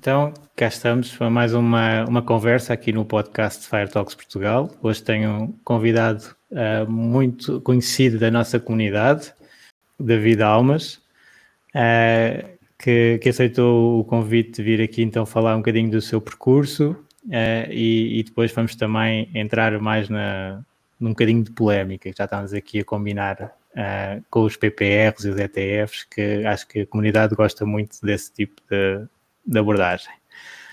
Então, cá estamos para mais uma, uma conversa aqui no podcast Fire Talks Portugal. Hoje tenho um convidado uh, muito conhecido da nossa comunidade, David Almas, uh, que, que, aceitou o convite de vir aqui então falar um bocadinho do seu percurso uh, e, e, depois vamos também entrar mais na, num bocadinho de polémica, já estamos aqui a combinar com os PPRs e os ETFs, que acho que a comunidade gosta muito desse tipo de de abordagem.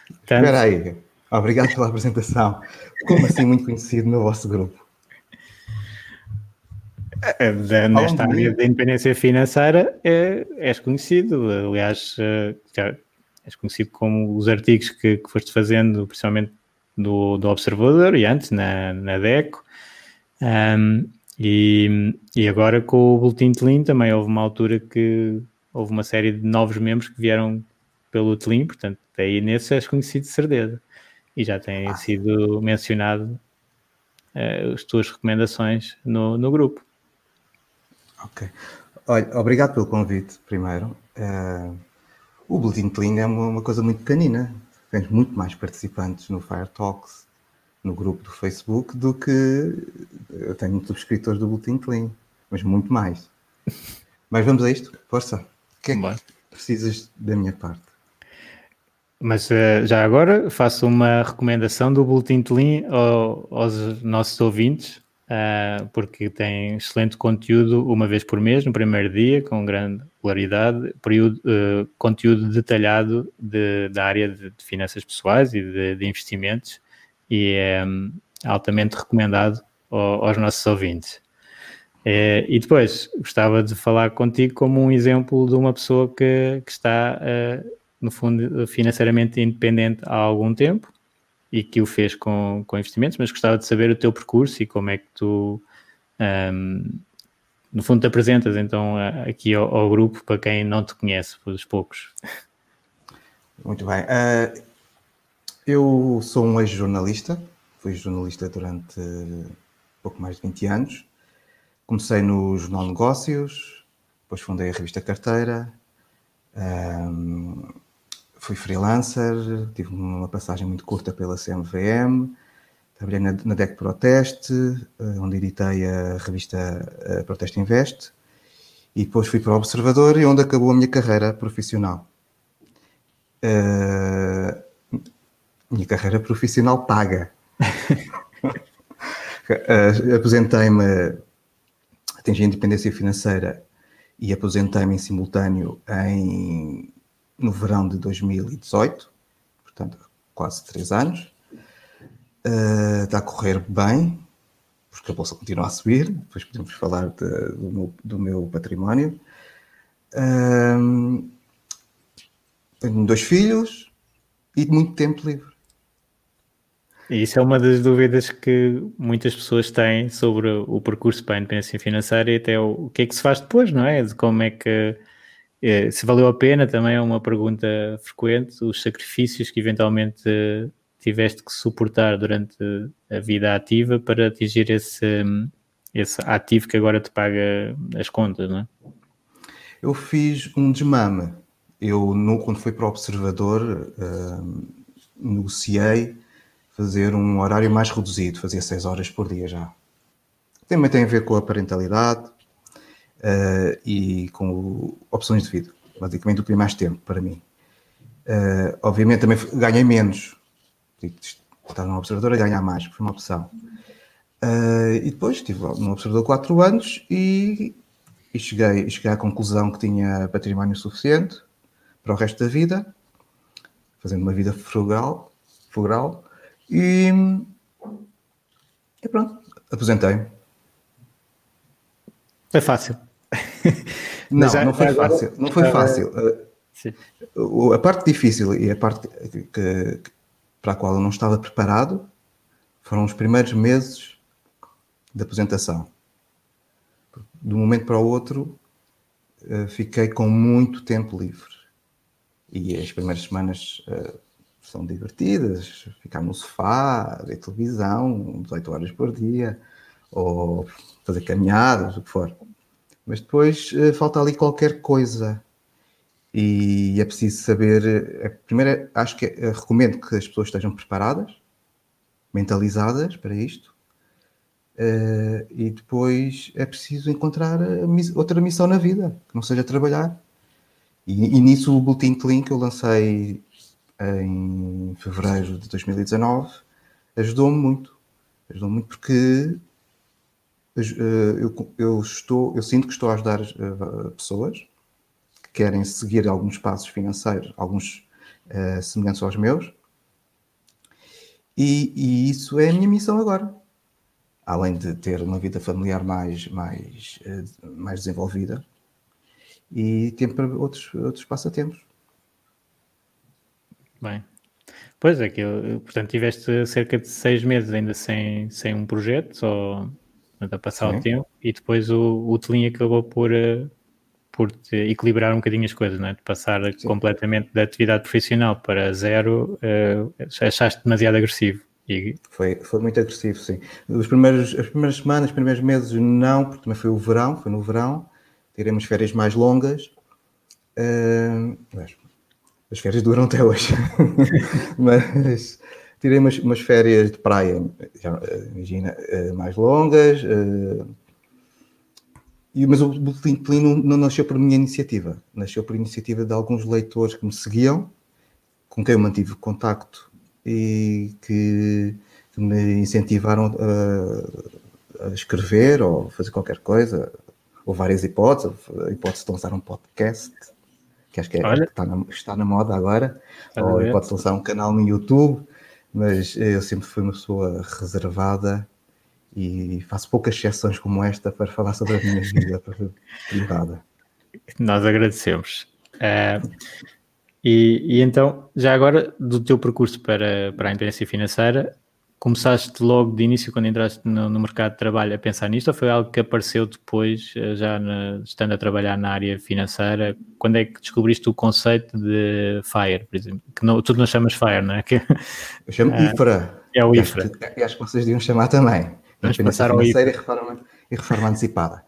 Portanto, Espera aí, obrigado pela apresentação. Como assim muito conhecido no vosso grupo? É, nesta área da independência financeira é, és conhecido, aliás, eh, já és conhecido como os artigos que, que foste fazendo, principalmente do, do Observador e antes na, na DECO. Um, e, e agora com o Boletim de Lean também houve uma altura que houve uma série de novos membros que vieram pelo Tlim, portanto, aí nesse és conhecido de certeza. E já tem ah. sido mencionado uh, as tuas recomendações no, no grupo. Ok. Olha, obrigado pelo convite, primeiro. Uh, o Boletim Clean é uma, uma, coisa muito pequenina. Tens muito mais participantes no Fire Talks, no grupo do Facebook, do que eu tenho subscritores do Boletim Clean, mas muito mais. mas vamos a isto, força. O que é que precisas da minha parte? Mas uh, já agora faço uma recomendação do Boletim de Lean ao, aos nossos ouvintes, uh, porque tem excelente conteúdo uma vez por mês, no primeiro dia, com grande período, uh, conteúdo detalhado de, da área de, finanças pessoais e de, de investimentos, e é um, altamente recomendado ao, aos nossos ouvintes. e depois, gostava de falar contigo como um exemplo de uma pessoa que, que está no fundo, financeiramente independente há algum tempo e que o fez com, com investimentos, mas gostava de saber o teu percurso e como é que tu, um, no fundo, te apresentas então aqui ao, ao, grupo para quem não te conhece, por os poucos. Muito bem. Uh, eu sou um ex-jornalista, fui jornalista durante pouco mais de 20 anos. Comecei no Jornal Negócios, depois fundei a revista Carteira. Um, fui freelancer, tive uma passagem muito curta pela CMVM, trabalhei na, na DEC Proteste, eh, onde editei a revista a Proteste Invest, e depois fui para o Observador, e onde acabou a minha carreira profissional. Uh, minha carreira profissional paga. uh, aposentei-me, atingi a independência financeira e aposentei-me em simultâneo em no verão de 2018, portanto, quase três anos. Uh, está a correr bem, porque a bolsa continua a subir. Depois podemos falar de, do, meu, do, meu, património. Uh, tenho dois filhos e muito tempo livre. Isso é uma das dúvidas que muitas pessoas têm sobre o percurso para a independência financeira e até o, o que é que se faz depois, não é? De como é que é, se valeu a pena também é uma pergunta frequente, os sacrifícios que eventualmente tiveste que suportar durante a vida ativa para atingir esse, esse ativo que agora te paga as contas, não é? Eu fiz um desmame. Eu, no, quando fui para o Observador, uh, negociei fazer um horário mais reduzido, fazia 6 horas por dia já. Também tem a ver com a parentalidade, uh, e com opções de vida. basicamente o mais tempo para mim. Uh, obviamente também ganhei menos. Estar num observador a ganhar mais, foi uma opção. Uh, e depois estive no observador 4 anos e, e, cheguei, cheguei à conclusão que tinha património suficiente para o resto da vida, fazendo uma vida frugal, frugal e, e pronto, aposentei-me. Foi fácil. Não, já, não foi agora, fácil. Não foi fácil. Sim. A parte difícil e a parte que, que, para a qual eu não estava preparado foram os primeiros meses de aposentação. De um momento para o outro, eh, fiquei com muito tempo livre. E as primeiras semanas uh, são divertidas, ficar no sofá, ver televisão, 18 horas por dia, ou fazer caminhadas, o que for. Mas depois uh, falta ali qualquer coisa. E é preciso saber. Uh, primeiro, acho que uh, recomendo que as pessoas estejam preparadas, mentalizadas para isto. e depois é preciso encontrar outra missão na vida, que não seja trabalhar. E, e nisso o Boletim Clean que eu lancei em fevereiro de 2019 ajudou-me muito. Ajudou-me muito porque eh, eu, eu, estou, eu sinto que estou a ajudar uh, pessoas que querem seguir alguns passos financeiros, alguns uh, semelhantes aos meus, e, e, isso é a minha missão agora. Além de ter uma vida familiar mais, mais, mais desenvolvida e tempo para outros, outros passatempos. Bem, pois é que, portanto, tiveste cerca de seis meses ainda sem, sem um projeto, só a passar Sim. o tempo, e depois o, o Telinho acabou por, uh, por equilibrar um bocadinho as coisas, não é? de passar Sim. completamente da atividade profissional para zero, uh, achaste demasiado agressivo. E... Foi, foi muito agressivo, sim. Os primeiros, as primeiras semanas, os primeiros meses, não, porque também foi o verão, foi no verão, tiremos férias mais longas. Uh, as férias duram até hoje, mas tirei umas, umas férias de praia, já, eh, imagina, eh, mais longas. Eh, e, mas o Boletim de não, não nasceu por minha iniciativa, nasceu por iniciativa de alguns leitores que me seguiam, com quem eu mantive contacto e que, que me incentivaram a, a, escrever ou fazer qualquer coisa, ou várias hipóteses, a hipótese de lançar um podcast, que acho que, é, que está, na, está, na, moda agora, ou a hipótese de lançar um canal no YouTube mas eu sempre fui uma pessoa reservada e faço poucas exceções como esta para falar sobre a minha vida privada. Nós agradecemos. Uh, e, e, então, já agora, do teu percurso para, para a independência financeira, começaste logo de início, quando entraste no, no, mercado de trabalho, a pensar nisto, ou foi algo que apareceu depois, eh, já na, estando a trabalhar na área financeira? Quando é que descobriste o conceito de FIRE, por exemplo? Que não, tu não chamas FIRE, não é? Que, Eu chamo uh, IFRA. É o IFRA. E acho, que vocês deviam chamar também. Vamos ao IFRA. E reforma, e reforma antecipada.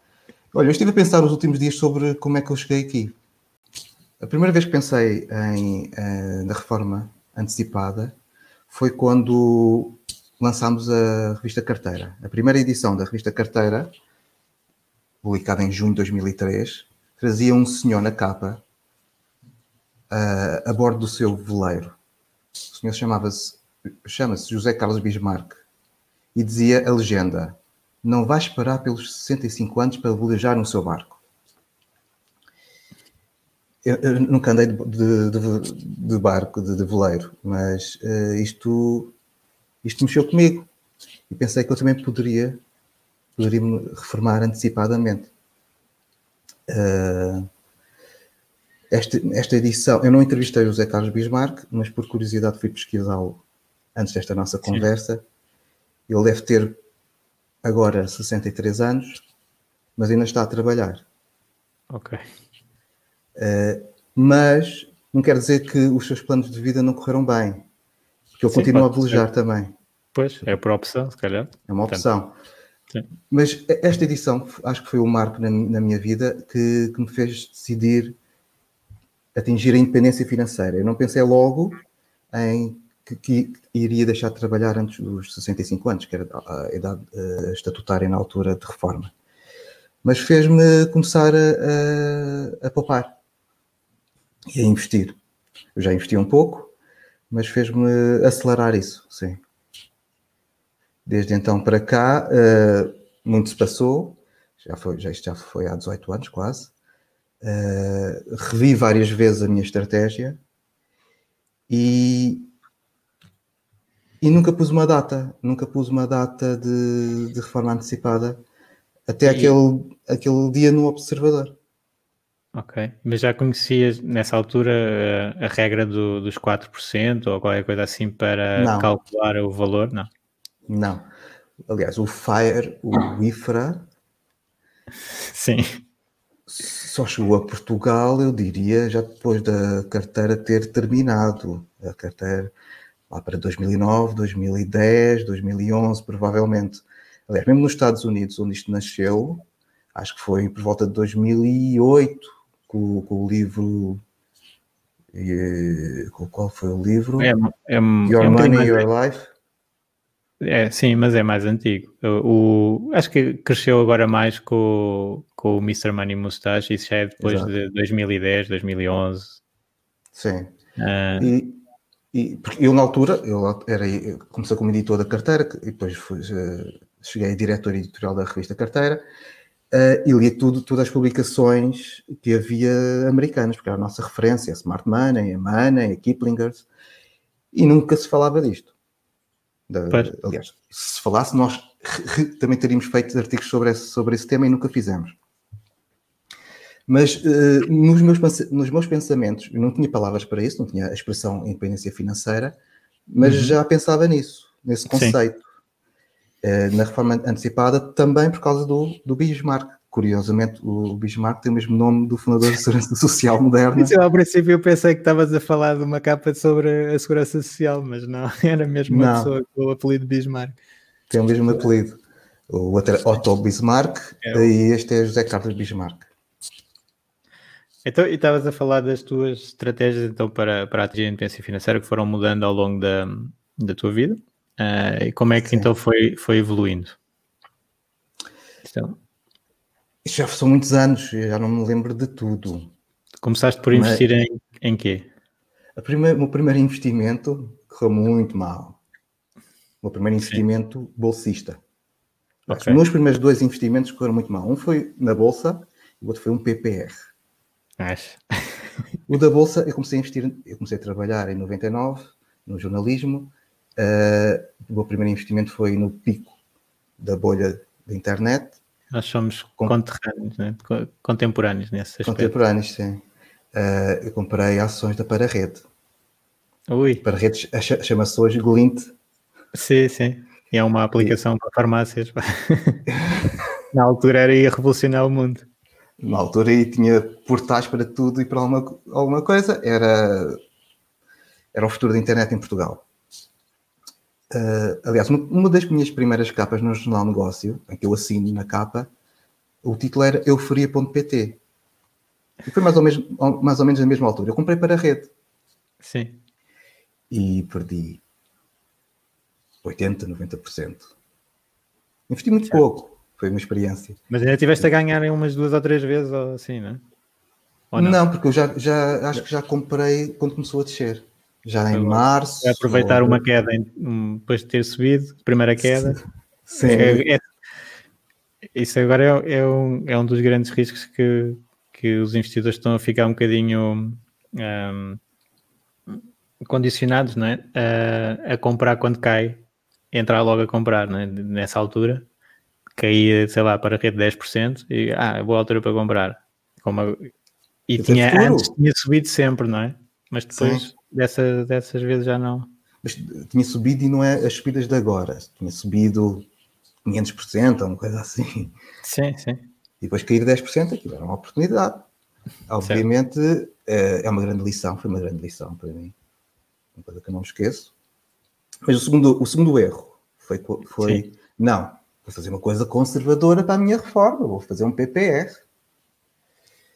Olha, eu estive a pensar nos últimos dias sobre como é que eu cheguei aqui. A primeira vez que pensei em, uh, na reforma antecipada foi quando lançámos a revista Carteira. A primeira edição da revista Carteira, publicada em junho de 2003, trazia um senhor na capa uh, a bordo do seu veleiro. O senhor chamava-se chama-se José Carlos Bismarck e dizia a legenda: Não vais parar pelos 65 anos para velejar no seu barco. Eu, eu nunca andei de, de, de, de barco, de, veleiro, mas uh, isto isto mexeu comigo e pensei que eu também poderia, poderia me reformar antecipadamente. Uh, esta, esta edição, eu não entrevistei o José Carlos Bismarck, mas por curiosidade fui pesquisá-lo antes desta nossa conversa. Sim. Ele deve ter agora 63 anos, mas ainda está a trabalhar. Ok. Uh, mas não quer dizer que os seus planos de vida não correram bem. Que eu continuo a velejar também. Pois, é por opção, se calhar. É uma opção. Sim. Mas esta edição, acho que foi o um marco na, na, minha vida que, que me fez decidir atingir a independência financeira. Eu não pensei logo em que, que, iria deixar de trabalhar antes dos 65 anos, que era a idade uh, estatutária na altura de reforma. Mas fez-me começar a, a, a, poupar. e a investir. Eu já investi um pouco, mas fez-me acelerar isso, sim. Desde então para cá, uh, muito se passou, já foi, já, isto já foi há 18 anos quase. Uh, revi várias vezes a minha estratégia e, e nunca pus uma data, nunca pus uma data de, de reforma antecipada até e... aquele, aquele dia no observador. Ok, mas já conhecias nessa altura a, regra do, dos 4% ou qualquer coisa assim para não. calcular o valor? Não. Não. Aliás, o FIRE, o IFRA, Sim. Só chegou a Portugal, eu diria, já depois da carteira ter terminado. A carteira lá para 2009, 2010, 2011, provavelmente. Aliás, mesmo nos Estados Unidos, onde isto nasceu, acho que foi por volta de 2008, com, com o livro. E, qual foi o livro? É, é, Your é Money, Your Life. É, sim, mas é mais antigo. O, o, acho que cresceu agora mais com, com o Mr. Money Mustache, isso já é depois Exato. de 2010, 2011. Sim. Uh, e, e porque eu, na altura, eu era, eu comecei como editor da carteira, e depois fui, uh, cheguei a diretor editorial da revista Carteira, uh, e li tudo, todas as publicações que havia americanas, porque era a nossa referência, a Smart Money, a Money, a Kiplingers, e nunca se falava disto. Da, aliás, se falasse, nós também teríamos feito artigos sobre esse, sobre esse tema e nunca fizemos. Mas uh, nos, meus, nos meus pensamentos, eu não tinha palavras para isso, não tinha a expressão independência financeira, mas uhum. já pensava nisso, nesse conceito. Uh, na reforma antecipada, também por causa do, do Bismarck, Curiosamente, o Bismarck tem o mesmo nome do fundador da Segurança Social Moderna. Isso, ao princípio eu pensei que estavas a falar de uma capa sobre a Segurança Social, mas não, era mesmo uma não. pessoa com o apelido Bismarck. Tem o mesmo apelido. O outro é Otto Bismarck é. e este é José Carlos Bismarck. Então, e estavas a falar das tuas estratégias então, para, para atingir a independência financeira que foram mudando ao longo da, da tua vida? Uh, e como é que Sim. então foi, foi evoluindo? Então, isso já são muitos anos, eu já não me lembro de tudo. Começaste por investir Mas, em, em quê? A primeira, o meu primeiro investimento correu muito mal. O meu primeiro investimento Sim. bolsista. Okay. Os meus primeiros dois investimentos correram muito mal. Um foi na Bolsa e o outro foi um PPR. Acho. O da Bolsa, eu comecei a investir, eu comecei a trabalhar em 99, no jornalismo. Uh, o meu primeiro investimento foi no pico da bolha da internet nós somos conterrâneos, né? contemporâneos nesse aspecto. Contemporâneos, sim. Uh, eu comprei ações da Pararede. Ui. Pararede chama-se hoje Glint. Sim, sim. E é uma aplicação e... para farmácias. Na altura era ir revolucionar o mundo. Na altura aí tinha portais para tudo e para alguma, alguma coisa. Era, era o futuro da internet em Portugal. Uh, aliás, uma das minhas primeiras capas no Jornal Negócio, em que eu assino na capa, o título era euforia.pt. E foi mais ou, menos, mais ou menos na mesma altura. Eu comprei para a rede. Sim. E perdi 80%, 90%. Investi muito certo. pouco. Foi uma experiência. Mas ainda tiveste a ganhar em umas duas ou três vezes ou assim, não é? Ou não? não, porque eu já, já acho que já comprei quando começou a descer. Já em março. Vai aproveitar ou... uma queda depois de ter subido, primeira queda. Sim. É, é, isso agora é, é, um, é um dos grandes riscos que, que os investidores estão a ficar um bocadinho um, condicionados não é? a, a comprar quando cai, entrar logo a comprar não é? nessa altura. Caía, sei lá, para a rede 10% e ah, é boa altura para comprar. Como, e tinha, antes tinha subido sempre, não é? Mas depois Sim. Dessa, dessas vezes já não. Mas tinha subido e não é as subidas de agora. Tinha subido 500% ou uma coisa assim. Sim, sim. E depois cair 10%, aquilo era uma oportunidade. Obviamente certo. Eh, é uma grande lição, foi uma grande lição para mim. Uma coisa que eu não esqueço. Mas o segundo, o segundo erro foi, foi não, vou fazer uma coisa conservadora para a minha reforma, vou fazer um PPR.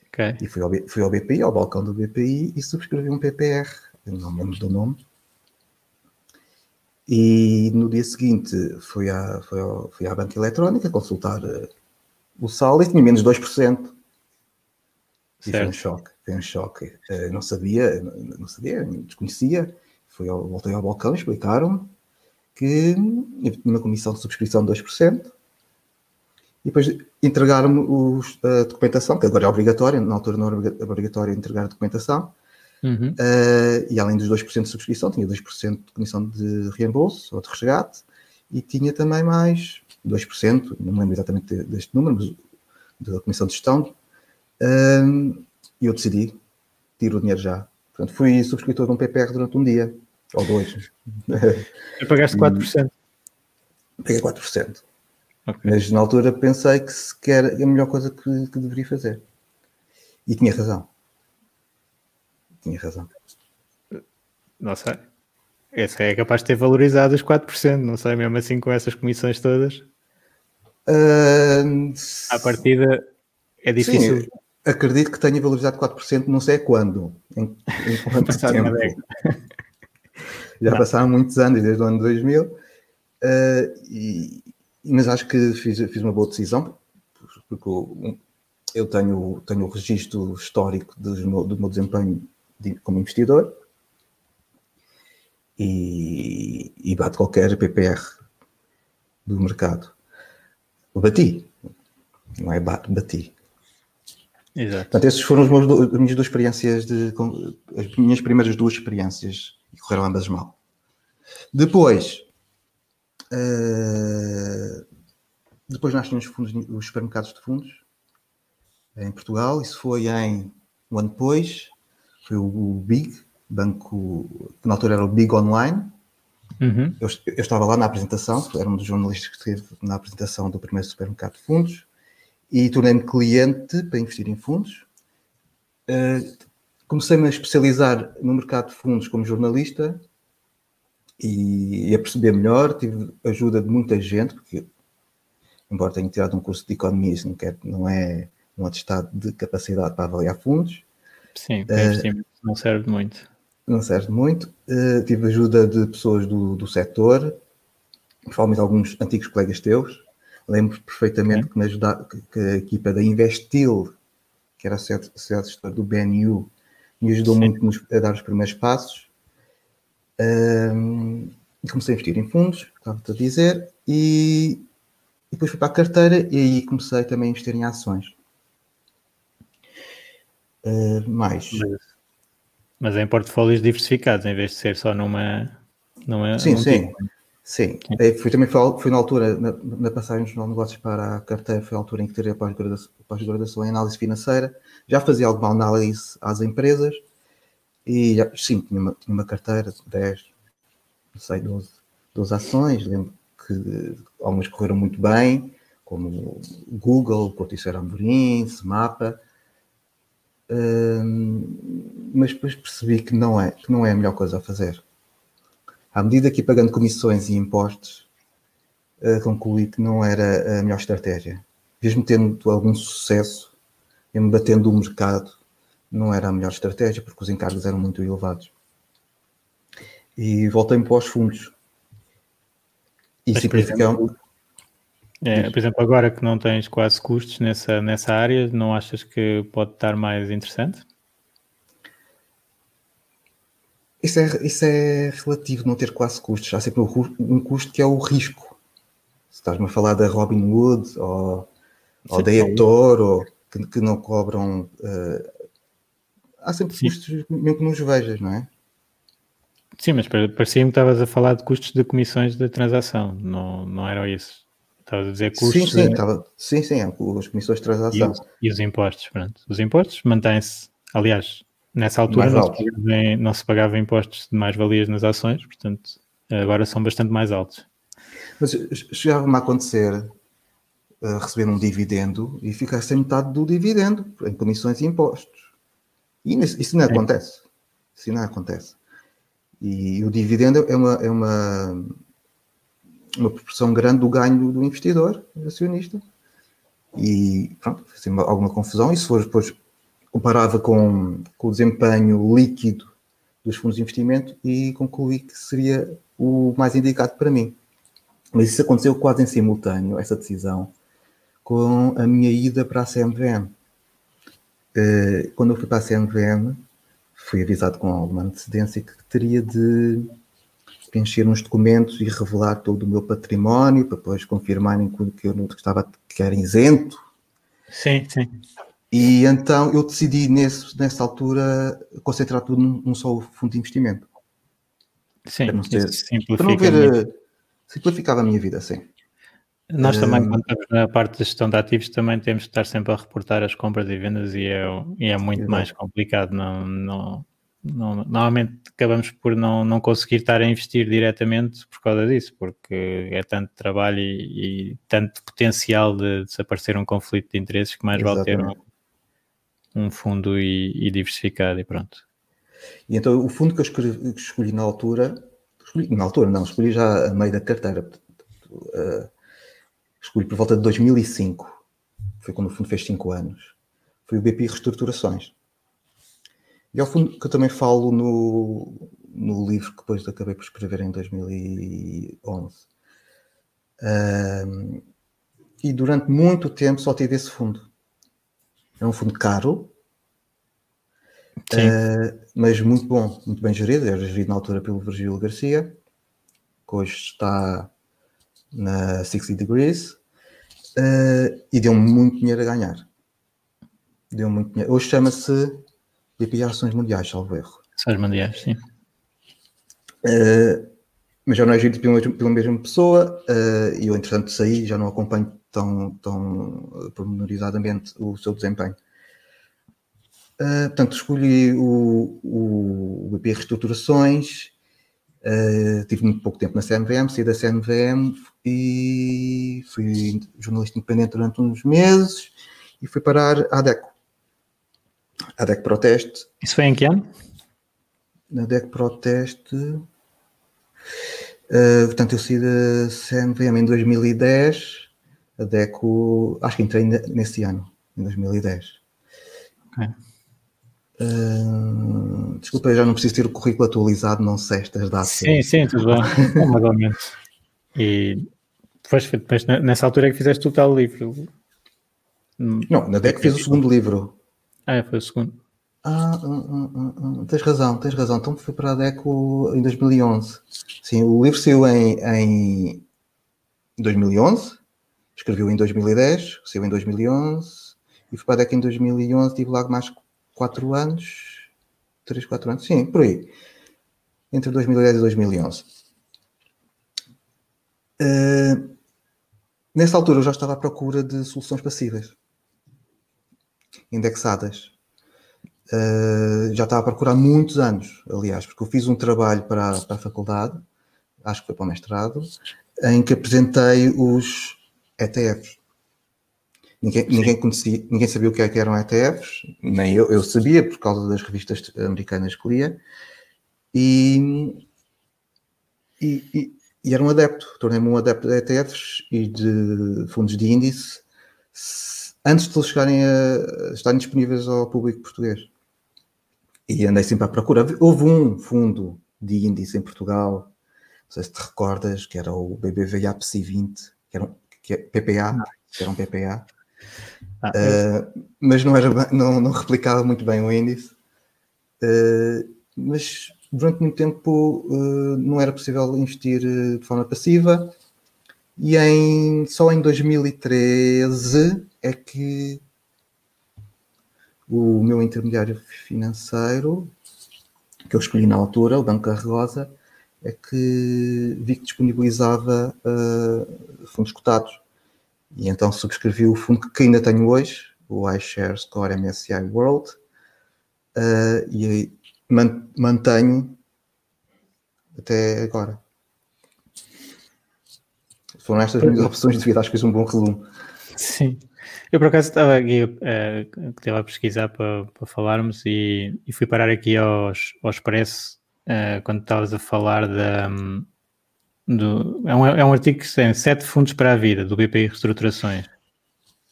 Okay. E fui ao, fui ao BPI, ao balcão do BPI, e subscrevi um PPR eu não me lembro do nome. E no dia seguinte fui à, fui, ao, fui à banca eletrónica consultar uh, o saldo e tinha menos 2%. E foi um choque, foi um choque. Uh, não sabia, não sabia, desconhecia. Fui ao, voltei ao balcão, explicaram-me que eu tinha uma comissão de subscrição de 2%, e depois entregaram-me a documentação, que agora é obrigatória, na altura não era obrigatório entregar a documentação, uhum. uh, e além dos 2% de subscrição, tinha 2% de comissão de reembolso ou de resgate, e tinha também mais 2%, não me lembro exatamente deste número, mas da comissão de gestão, uh, e eu decidi, tiro o dinheiro já. Portanto, fui subscritor de um PPR durante um dia, ou dois. E pagaste 4%? Paguei 4%. Okay. Mas na altura pensei que sequer é a melhor coisa que, que deveria fazer. E tinha razão. Tinha razão. Não sei. Esse é capaz de ter valorizado os 4%, não sei, mesmo assim com essas comissões todas. Uh, à partida é difícil. Sim, acredito que tenha valorizado 4%, não sei quando. Em, em quanto tempo. Já não. passaram muitos anos, desde o ano 2000. Uh, e, mas acho que fiz, fiz uma boa decisão, porque eu tenho, tenho o registro histórico do meu, do meu desempenho de, como investidor e, e bate qualquer PPR do mercado. Bati, não é bate, bati. Exato. Portanto, essas foram as minhas duas experiências, de, as minhas primeiras duas experiências e correram ambas mal. Depois, Uh, depois nós tínhamos fundos, os supermercados de fundos em Portugal. Isso foi em um ano depois. Foi o, Big, banco que na altura era o Big Online. Uhum. Eu, eu, estava lá na apresentação, era um dos jornalistas que esteve na apresentação do primeiro supermercado de fundos e tornei-me cliente para investir em fundos. Uh, Comecei-me a especializar no mercado de fundos como jornalista e, e a perceber melhor. Tive ajuda de muita gente, porque, embora tenha tirado um curso de economia, isso não, quer, não é um atestado de capacidade para avaliar fundos. Sim, investimento uh, não serve muito. Não serve muito. Uh, tive ajuda de pessoas do, do setor, principalmente alguns antigos colegas teus. Lembro perfeitamente que, me ajudaram, que, que, a equipa da Investil, que era a sede, do BNU, me ajudou Sim. muito nos, a dar os primeiros passos. Um, e comecei a investir em fundos, estava-te a dizer, e, e, depois fui para a carteira e aí comecei também a investir em ações. Uh, mais. Mas, mas em portfólios diversificados, em vez de ser só numa. numa sim, sim. Tipo. Sim, é, foi também foi, foi na altura, na, na passagem dos negócios para a carteira, foi a altura em que teria a pós-graduação pós em análise financeira. Já fazia alguma análise às empresas, e sim, tinha uma, tinha uma carteira de 10, não sei, 12, 12 ações. Lembro que algumas correram muito bem, como Google, Corticeira Amorim, Mapa. Mas depois percebi que não, é, que não é a melhor coisa a fazer. À medida que ia pagando comissões e impostos, uh, concluí que não era a melhor estratégia. Mesmo tendo algum sucesso, me batendo o mercado, não era a melhor estratégia, porque os encargos eram muito elevados. E voltei-me para os fundos. E simplificamos. É, por exemplo, agora que não tens quase custos nessa, nessa área, não achas que pode estar mais interessante? Isso é, isso é relativo, não ter quase custos. Há sempre um custo que é o risco. Se estás-me a falar da Robinhood ou, ou da Etor, ou que, que, não cobram uh, há sempre Sim. custos, mesmo que nos vejas, não é? Sim, mas parecia-me que estavas a falar de custos de comissões de transação, não, não era isso. Estavas a dizer custos. Sim, sim, de... estava, sim, sim, é, as comissões de transação. E os, e os impostos, pronto. Os impostos mantêm-se, aliás, nessa altura não se, pagava, não se, pagava, impostos de mais-valias nas ações, portanto, agora são bastante mais altos. Mas chegava-me a acontecer uh, receber um dividendo e ficar sem metade do dividendo em comissões e impostos. E isso não acontece. Isso não acontece. E o dividendo é uma, é uma, uma proporção grande do ganho do investidor, do acionista. E pronto, fez alguma confusão. E se for depois comparava com, com o desempenho líquido dos fundos de investimento e concluí que seria o mais indicado para mim. Mas isso aconteceu quase em simultâneo, essa decisão, com a minha ida para a CMVM. uh, quando eu fui para a CNVM, fui avisado com alguma antecedência que teria de preencher uns documentos e revelar todo o meu património para depois confirmarem que eu não estava que era isento. Sim, sim. E então eu decidi nesse, nessa altura concentrar tudo num, num só fundo de investimento. Sim, para não, para não ver, simplificava a minha vida, sim. Nós também, um, quando estamos na parte de gestão de ativos, também temos de estar sempre a reportar as compras e vendas e é, e é muito mais complicado. Não, não, não, normalmente acabamos por não, não conseguir estar a investir diretamente por causa disso, porque é tanto trabalho e, e tanto potencial de desaparecer um conflito de interesses que mais Exatamente. vale ter um, um fundo e, e, diversificado e pronto. E então o fundo que eu escolhi, que escolhi na altura, escolhi, na altura não, escolhi já a meio da carteira, uh, escolhi por volta de 2005, foi quando o fundo fez 5 anos, foi o BP Reestruturações. E ao fundo que eu também falo no, no livro que depois acabei por escrever em 2011. Um, e durante muito tempo só tive esse fundo. É um fundo caro, uh, mas muito bom, muito bem gerido. Era gerido na altura pelo Virgílio Garcia, que hoje está na 60 Degrees, uh, e deu-me muito dinheiro a ganhar. Deu muito dinheiro. Hoje chama-se BP Ações Mundiais, salvo erro. Ações Mundiais, sim. Uh, mas já não é gerido pela, pela mesma pessoa uh, e eu, entretanto, saí já não acompanho tão, tão pormenorizadamente o seu desempenho. Uh, portanto, escolhi o, o, o BP Reestruturações, uh, tive muito pouco tempo na CNVM, saí da CNVM e fui jornalista independente durante uns meses e fui parar à DECO a DEC Proteste. Isso foi em que ano? Na DEC Proteste. Uh, portanto, eu saí da CMVM em 2010. A DECO, acho que entrei nesse ano, em 2010. Ok. Uh, desculpa, eu já não preciso ter o currículo atualizado, não sei estas datas. Sim, sim, tudo bem. Menos. E depois, depois, nessa altura é que fizeste o tal livro. Não, na DEC fiz o segundo livro. Ah, foi o segundo. Ah, ah, ah, ah, tens razão, tens razão. Então foi para a DECO em 2011. Sim, o livro saiu em, em 2011, escreveu em 2010, saiu em 2011 e foi para a DECO em 2011. Tive lá mais 4 anos, 3, 4 anos, sim, por aí. Entre 2010 e 2011. Uh, nessa altura eu já estava à procura de soluções passivas indexadas. Uh, já estava a procurar muitos anos, aliás, porque eu fiz um trabalho para, para a faculdade, acho que foi para o mestrado, em que apresentei os ETFs. Ninguém, ninguém, conhecia, ninguém sabia o que, é que eram ETFs, nem eu, eu sabia por causa das revistas americanas que lia, e, e, e, e era um adepto, tornei-me um adepto de ETFs e de fundos de índice antes de eles chegarem a estarem disponíveis ao público português. E andei sempre à procura. Houve um fundo de índice em Portugal, não sei se te recordas, que era o BBVA PSI 20, que era um que é PPA, que era um PPA. Ah, uh, mas não, era, não, não replicava muito bem o índice. Uh, mas durante muito tempo uh, não era possível investir de forma passiva. E em, só em 2013 é que o meu intermediário financeiro, que eu escolhi na altura, o Banco Carregosa, é que vi que disponibilizava uh, fundos cotados. E então subscrevi o fundo que ainda tenho hoje, o iShares Score MSCI World, uh, e mantenho até agora. Foram estas minhas opções de vida, acho que fiz um bom resumo. Sim. Eu por acaso estava aqui, uh, estava a pesquisar para, para falarmos e, e, fui parar aqui aos, ao Expresso uh, quando estavas a falar da. Do, é, um, é um artigo que tem sete fundos para a vida do BPI Reestruturações.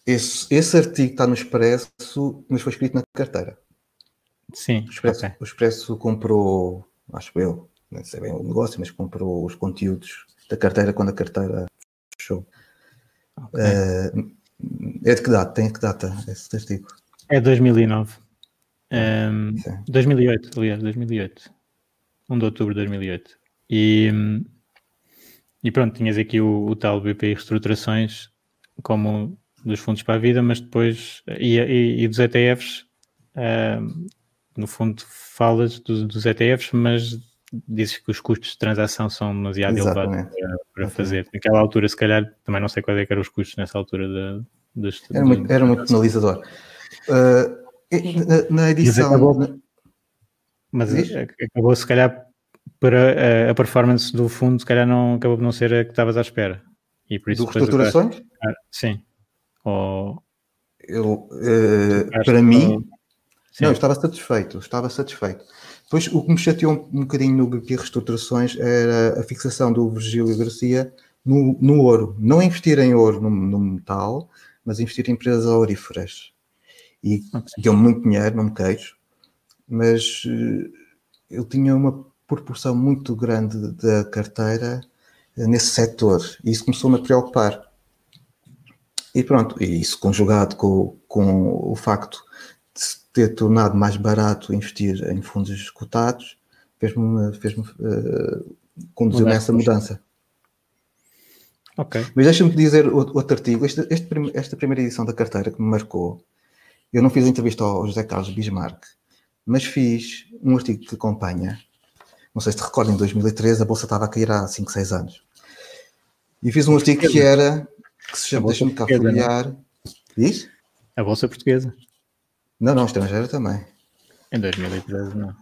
Esse, esse artigo está no Expresso, mas foi escrito na carteira. Sim. O Expresso, okay. o Expresso comprou, acho eu, não sei bem o negócio, mas comprou os conteúdos da carteira quando a carteira fechou. Okay. Uh, é de que data? Tem que data esse artigo? É 2009. Um, 2008, aliás, 2008. 1 de outubro de 2008. E, e pronto, tinhas aqui o, o tal BPI Reestruturações como dos fundos para a vida, mas depois, e, e, e dos ETFs, um, no fundo falas dos, dos ETFs, mas dizes que os custos de transação são demasiado Exatamente. elevados para, para fazer. Naquela altura, se calhar, também não sei quais é eram os custos nessa altura dos, era, muito, era muito penalizador. Uh, na, na, edição. Mas acabou, mas acabou se calhar para a, a, performance do fundo, se calhar não acabou por não ser a que estavas à espera. E por isso do reestruturações? Ah, sim. Ou, eu, uh, para mim, Sim. não, estava satisfeito, estava satisfeito. Depois, o que me chateou um, bocadinho no BP Reestruturações era a fixação do Virgílio Garcia no, no ouro. Não investir em ouro, no, no metal, mas investir em empresas auríferas. E okay. deu muito dinheiro, não me queixo, mas uh, eu tinha uma proporção muito grande da carteira uh, nesse setor e isso começou-me a preocupar. E pronto, e isso conjugado com, com o facto ter tornado mais barato investir em fundos cotados, fez-me fez uh, conduziu nessa mudança. Ok. Mas deixa-me dizer outro artigo. Este, este, esta primeira edição da carteira que me marcou, eu não fiz a entrevista ao José Carlos Bismarck, mas fiz um artigo que acompanha. Não sei se te recorda, em 2013 a bolsa estava a cair há 5, 6 anos. E fiz um artigo que era, que se chama Deixa-me cá folhear. Diz? A bolsa portuguesa. Não, não, estrangeira também. Em 2013, não.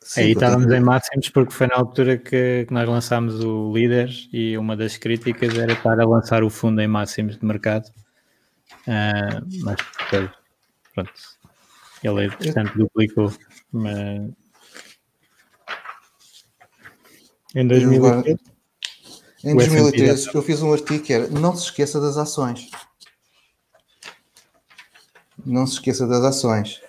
Sim, Aí estávamos em máximos porque foi na altura que, que, nós lançámos o Líderes e uma das críticas era estar a lançar o fundo em máximos de mercado. Uh, mas depois, pronto, ele portanto duplicou. Mas... Em 2013, em 2013 eu fiz um artigo que era Não se esqueça das ações não se esqueça das ações.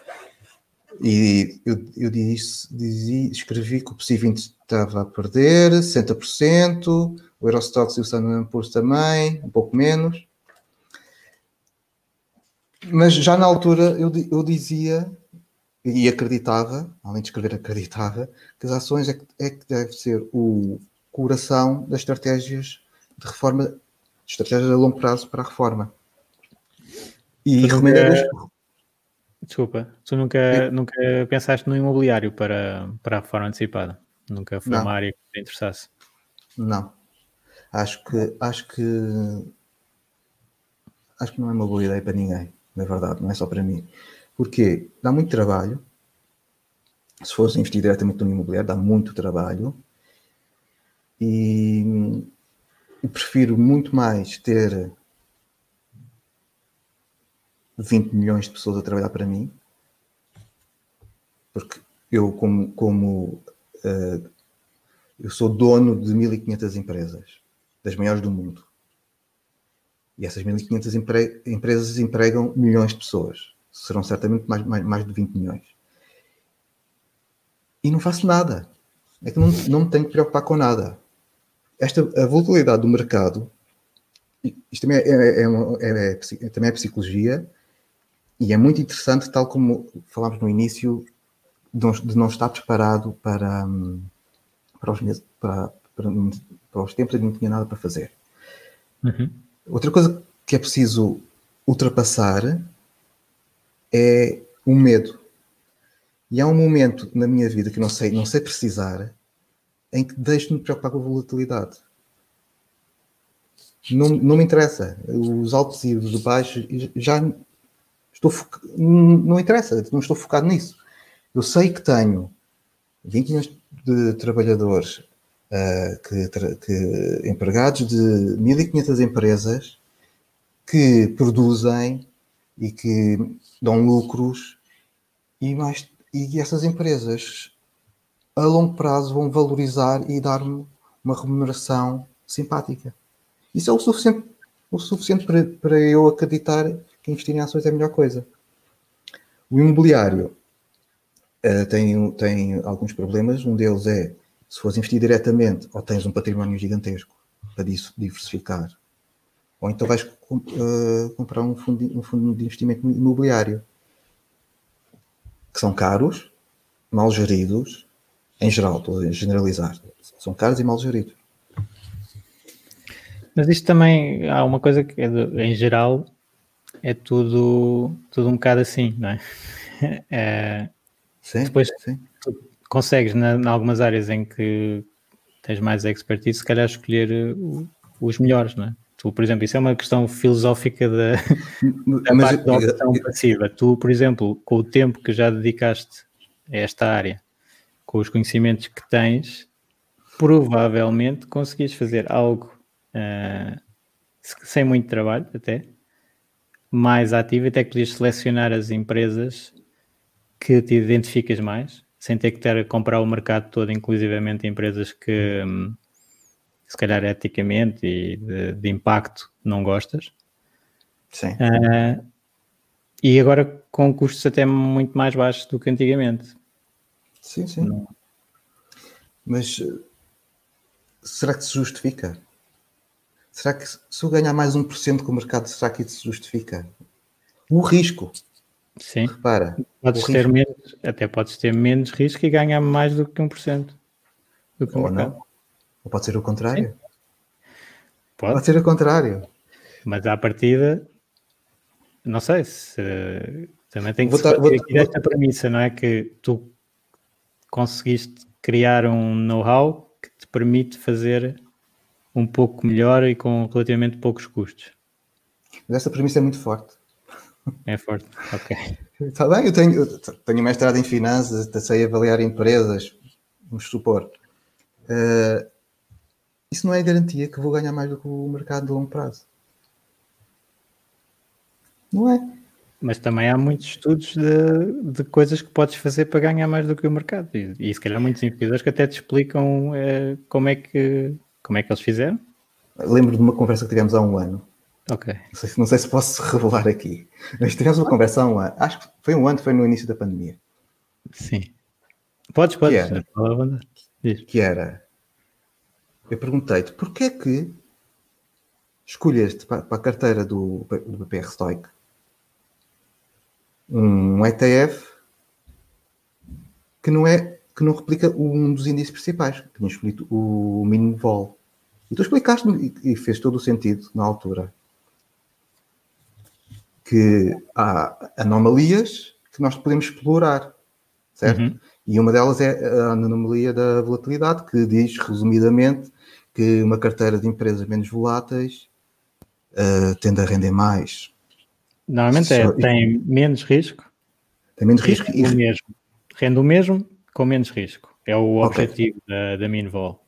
E eu, eu disse, dizia, escrevi que o PSI 20 estava a perder 60%, o Eurostox e o Standard Poor's também, um pouco menos. Mas já na altura eu, eu dizia e acreditava, além de escrever, acreditava, que as ações é que, é que deve ser o coração das estratégias de reforma, estratégias a longo prazo para a reforma. E recomendei Desculpa, tu nunca, nunca pensaste no imobiliário para, para a reforma antecipada? Nunca foi não. uma área que te interessasse? Não. Acho que, acho que acho que não é uma boa ideia para ninguém, na verdade, não é só para mim. Porque dá muito trabalho. Se fores investir diretamente no imobiliário, dá muito trabalho. E, e prefiro muito mais ter 20 milhões de pessoas a trabalhar para mim, porque eu, como, como uh, eu sou dono de 1500 empresas, das maiores do mundo. E essas 1500 empre empresas empregam milhões de pessoas. Serão certamente mais, mais, mais de 20 milhões. E não faço nada. É que não, não me tenho que preocupar com nada. Esta, a volatilidade do mercado, isto também é, é, é, é, também é psicologia, e é muito interessante, tal como falámos no início, de não estar preparado para, hum, para, os, para, para, para os tempos em que não tinha nada para fazer. Uhum. Outra coisa que é preciso ultrapassar é o medo. E há um momento na minha vida que não sei, não sei precisar, em que deixo-me preocupar com a volatilidade. Não, não me interessa. Os altos e os baixos já Estou. Não interessa, não estou focado nisso. Eu sei que tenho 20 milhões de trabalhadores, uh, que, que, empregados de 1.500 empresas que produzem e que dão lucros e, mais, e essas empresas a longo prazo vão valorizar e dar-me uma remuneração simpática. Isso é o suficiente, o suficiente para, para eu acreditar investir em ações é a melhor coisa. O imobiliário uh, tem, tem alguns problemas. Um deles é, se fores investir diretamente, ou tens um património gigantesco para diversificar, Ou então vais uh, comprar um fundo, um fundo de investimento imobiliário, que são caros, mal geridos, em geral, estou a generalizar, são caros e mal geridos. Mas isto também há uma coisa que é de, em geral é tudo, tudo um bocado assim, não é? é sim, depois sim. consegues, em algumas áreas em que tens mais expertise, se calhar escolher os melhores, não é? Tu, por exemplo, isso é uma questão filosófica da, da Mas, parte da opção passiva. Tu, por exemplo, com o tempo que já dedicaste a esta área, com os conhecimentos que tens, provavelmente conseguis fazer algo uh, sem muito trabalho até, mais ativo, até que podias selecionar as empresas que te identificas mais, sem ter que ter a comprar o mercado todo, inclusivamente empresas que um, se calhar eticamente e de, de impacto não gostas. Sim. Uh, e agora com custos até muito mais baixos do que antigamente. Sim, sim. Não. Mas eh, será que se justifica? Será que se eu ganhar mais 1% com o mercado, será que isso se justifica? O risco. Sim. Repara. Podes ter risco. menos, até podes ter menos risco e ganhar mais do que 1% do que o Ou mercado. Não. Ou pode ser o contrário. Pode. pode ser o contrário. Mas à partida, não sei se também tem que vou se aqui desta premissa, não é? Que tu conseguiste criar um know-how que te permite fazer um pouco melhor e com relativamente poucos custos. Mas essa premissa é muito forte. É forte, ok. Está bem, eu tenho, eu tenho mestrado em finanças, sei avaliar empresas, vamos supor. Uh, isso não é garantia que vou ganhar mais do que o mercado de longo prazo. Não é? Mas também há muitos estudos de, de coisas que podes fazer para ganhar mais do que o mercado. E, e se calhar muitos investidores que até te explicam é, como, é que, como é que eles fizeram. Lembro de uma conversa que tivemos há um ano. Ok. Não sei, não sei se posso revelar aqui. Mas tivemos uma conversa há um ano. Acho que foi um ano, foi no início da pandemia. Sim. Podes, podes. Que era, que era eu perguntei-te porquê é que escolheste para, a carteira do, do BPR Stoic um ETF que não é que não replica um dos índices principais, tinha escolhido o mínimo vol. E tu explicaste-me e fez todo o sentido na altura que há anomalias que nós podemos explorar, certo? Uhum. E uma delas é a anomalia da volatilidade, que diz resumidamente que uma carteira de empresas menos voláteis uh, tende a render mais. Normalmente é, tem menos risco. Tem menos risco e... O mesmo. Rende o mesmo com menos risco. É o okay. objetivo da, da Minvol.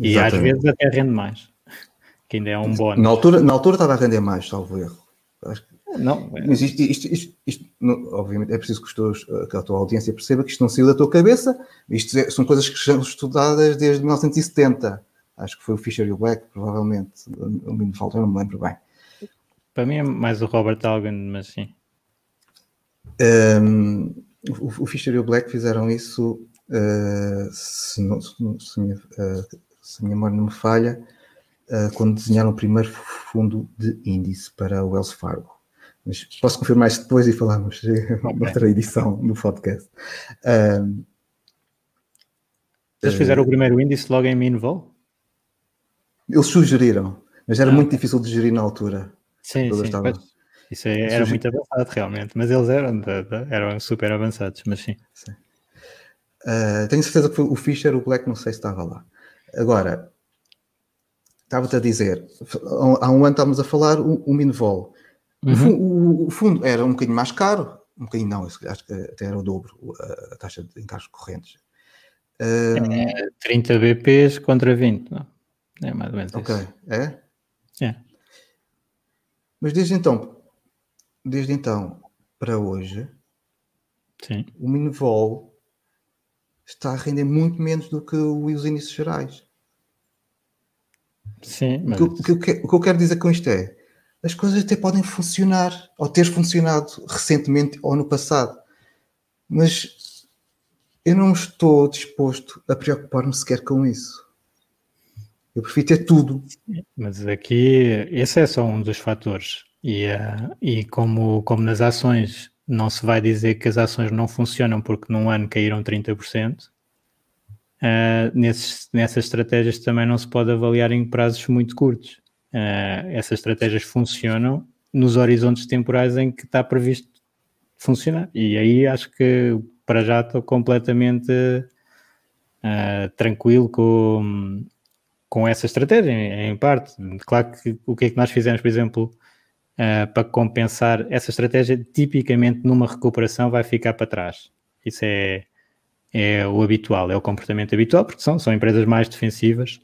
E Exatamente. às vezes até rende mais. Que ainda é um bónus. Na altura, na altura estava a render mais, salvo erro. Acho que... Não, é... Mas isto, isto, isto, isto não, obviamente é preciso que, os teus, que, a tua audiência perceba que isto não saiu da tua cabeça. Isto é, são coisas que são estudadas desde 1970 acho que foi o Fisher e o Black, provavelmente, o me falta, eu não me lembro bem. Para mim é mais o Robert Algan, mas sim. Um, o, o, Fisher e o Black fizeram isso, uh, se, não, se, se, minha, uh, se a minha memória não me falha, uh, quando desenharam o primeiro fundo de índice para o Wells Fargo. Mas posso confirmar isso depois e falarmos okay. noutra edição no podcast. Eles fizeram o primeiro índice logo em Minvol? Eles sugeriram, mas era ah, muito difícil de gerir na altura. Sim, sim. Estavam... Isso era muito avançado realmente, mas eles eram, eram super avançados, mas sim. sim. Uh, tenho certeza que foi o Fischer, o Black, não sei se estava lá. Agora, estava-te a dizer, há um ano estávamos a falar o, o Minvol. Uhum. O, o, fundo era um bocadinho mais caro, um bocadinho não, acho que até era o dobro a, taxa de encargos correntes. Uh, é 30 BPs contra 20, não? É mais ou menos Ok, isso. é? É. Mas desde então, desde então para hoje, Sim. o Minvol está a render muito menos do que os índices gerais. Sim, mas... o, que, o, que, o que eu quero dizer com isto é as coisas até podem funcionar ou ter funcionado recentemente ou no passado, mas eu não estou disposto a preocupar-me sequer com isso. Eu prefiro ter tudo. Mas aqui, esse é só um dos fatores. E, uh, e como, como nas ações não se vai dizer que as ações não funcionam porque num ano caíram 30%, uh, nesses, nessas estratégias também não se pode avaliar em prazos muito curtos. Uh, essas estratégias funcionam nos horizontes temporais em que está previsto funcionar. E aí acho que para já estou completamente uh, tranquilo com, com essa estratégia, em, em, parte. Claro que o que é que nós fizemos, por exemplo, uh, para compensar essa estratégia, tipicamente numa recuperação vai ficar para trás. Isso é, é o habitual, é o comportamento habitual, porque são, são empresas mais defensivas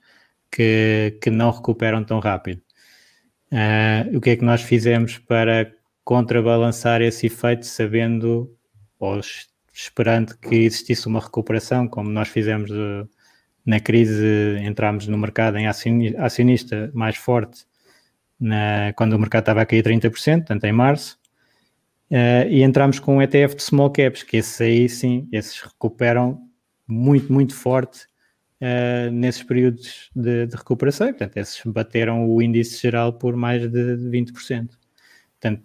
que, que não recuperam tão rápido. Uh, o que é que nós fizemos para contrabalançar esse efeito, sabendo ou esperando que existisse uma recuperação, como nós fizemos de, na crise, entramos no mercado em acionista mais forte na, quando o mercado estava a cair 30%, tanto em março, uh, e entramos com um ETF de small caps, que esses aí sim, esses recuperam muito, muito forte uh, nesses períodos de, de, recuperação. Portanto, esses bateram o índice geral por mais de 20%. Portanto,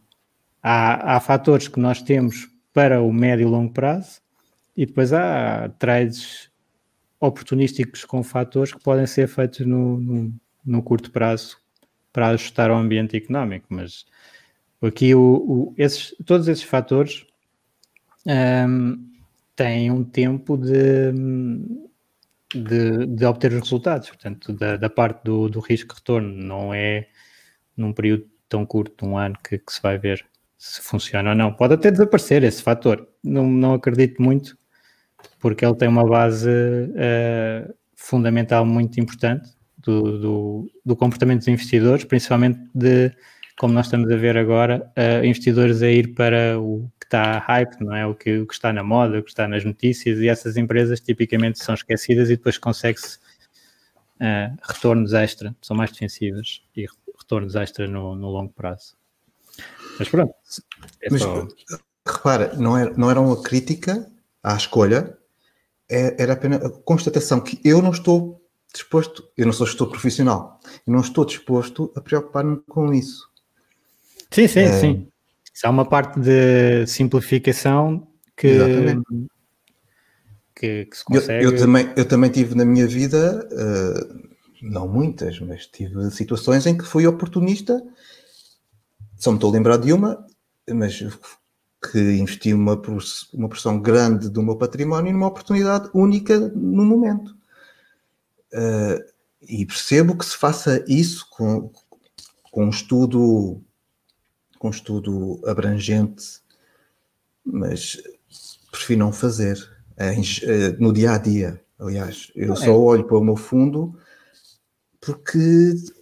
há, há fatores que nós temos para o médio e longo prazo e depois há trades oportunísticos com fatores que podem ser feitos no, no, no curto prazo para ajustar ao ambiente económico, mas aqui o, o, esses, todos esses fatores um, têm um tempo de, de, de obter os resultados. Portanto, da, da parte do, do risco-retorno, não é num período tão curto, um ano, que, que, se vai ver se funciona ou não. Pode até desaparecer esse fator. Não, não acredito muito, porque ele tem uma base uh, fundamental muito importante do, do, do, comportamento dos investidores, principalmente de, como nós estamos a ver agora, uh, investidores a ir para o está hype, não é? O que, o que está na moda, o que está nas notícias, e essas empresas tipicamente são esquecidas e depois consegue-se uh, retornos extra, são mais defensivas e retornos extra no, no longo prazo. Mas pronto. É Mas, só... repara, não era, não era uma crítica à escolha, é, era apenas a constatação que eu não estou disposto, eu não sou gestor profissional, eu não estou disposto a preocupar-me com isso. Sim, sim, é, sim. Isso há uma parte de simplificação que, que, que, se consegue. Eu, eu, também, eu também tive na minha vida, uh, não muitas, mas tive situações em que fui oportunista. Só me estou a lembrar de uma, mas que investi uma, uma porção grande do meu património numa oportunidade única no momento. Uh, e percebo que se faça isso com, com um estudo com um estudo abrangente, mas prefiro não fazer é, no dia a dia. Aliás, eu só olho para o meu fundo porque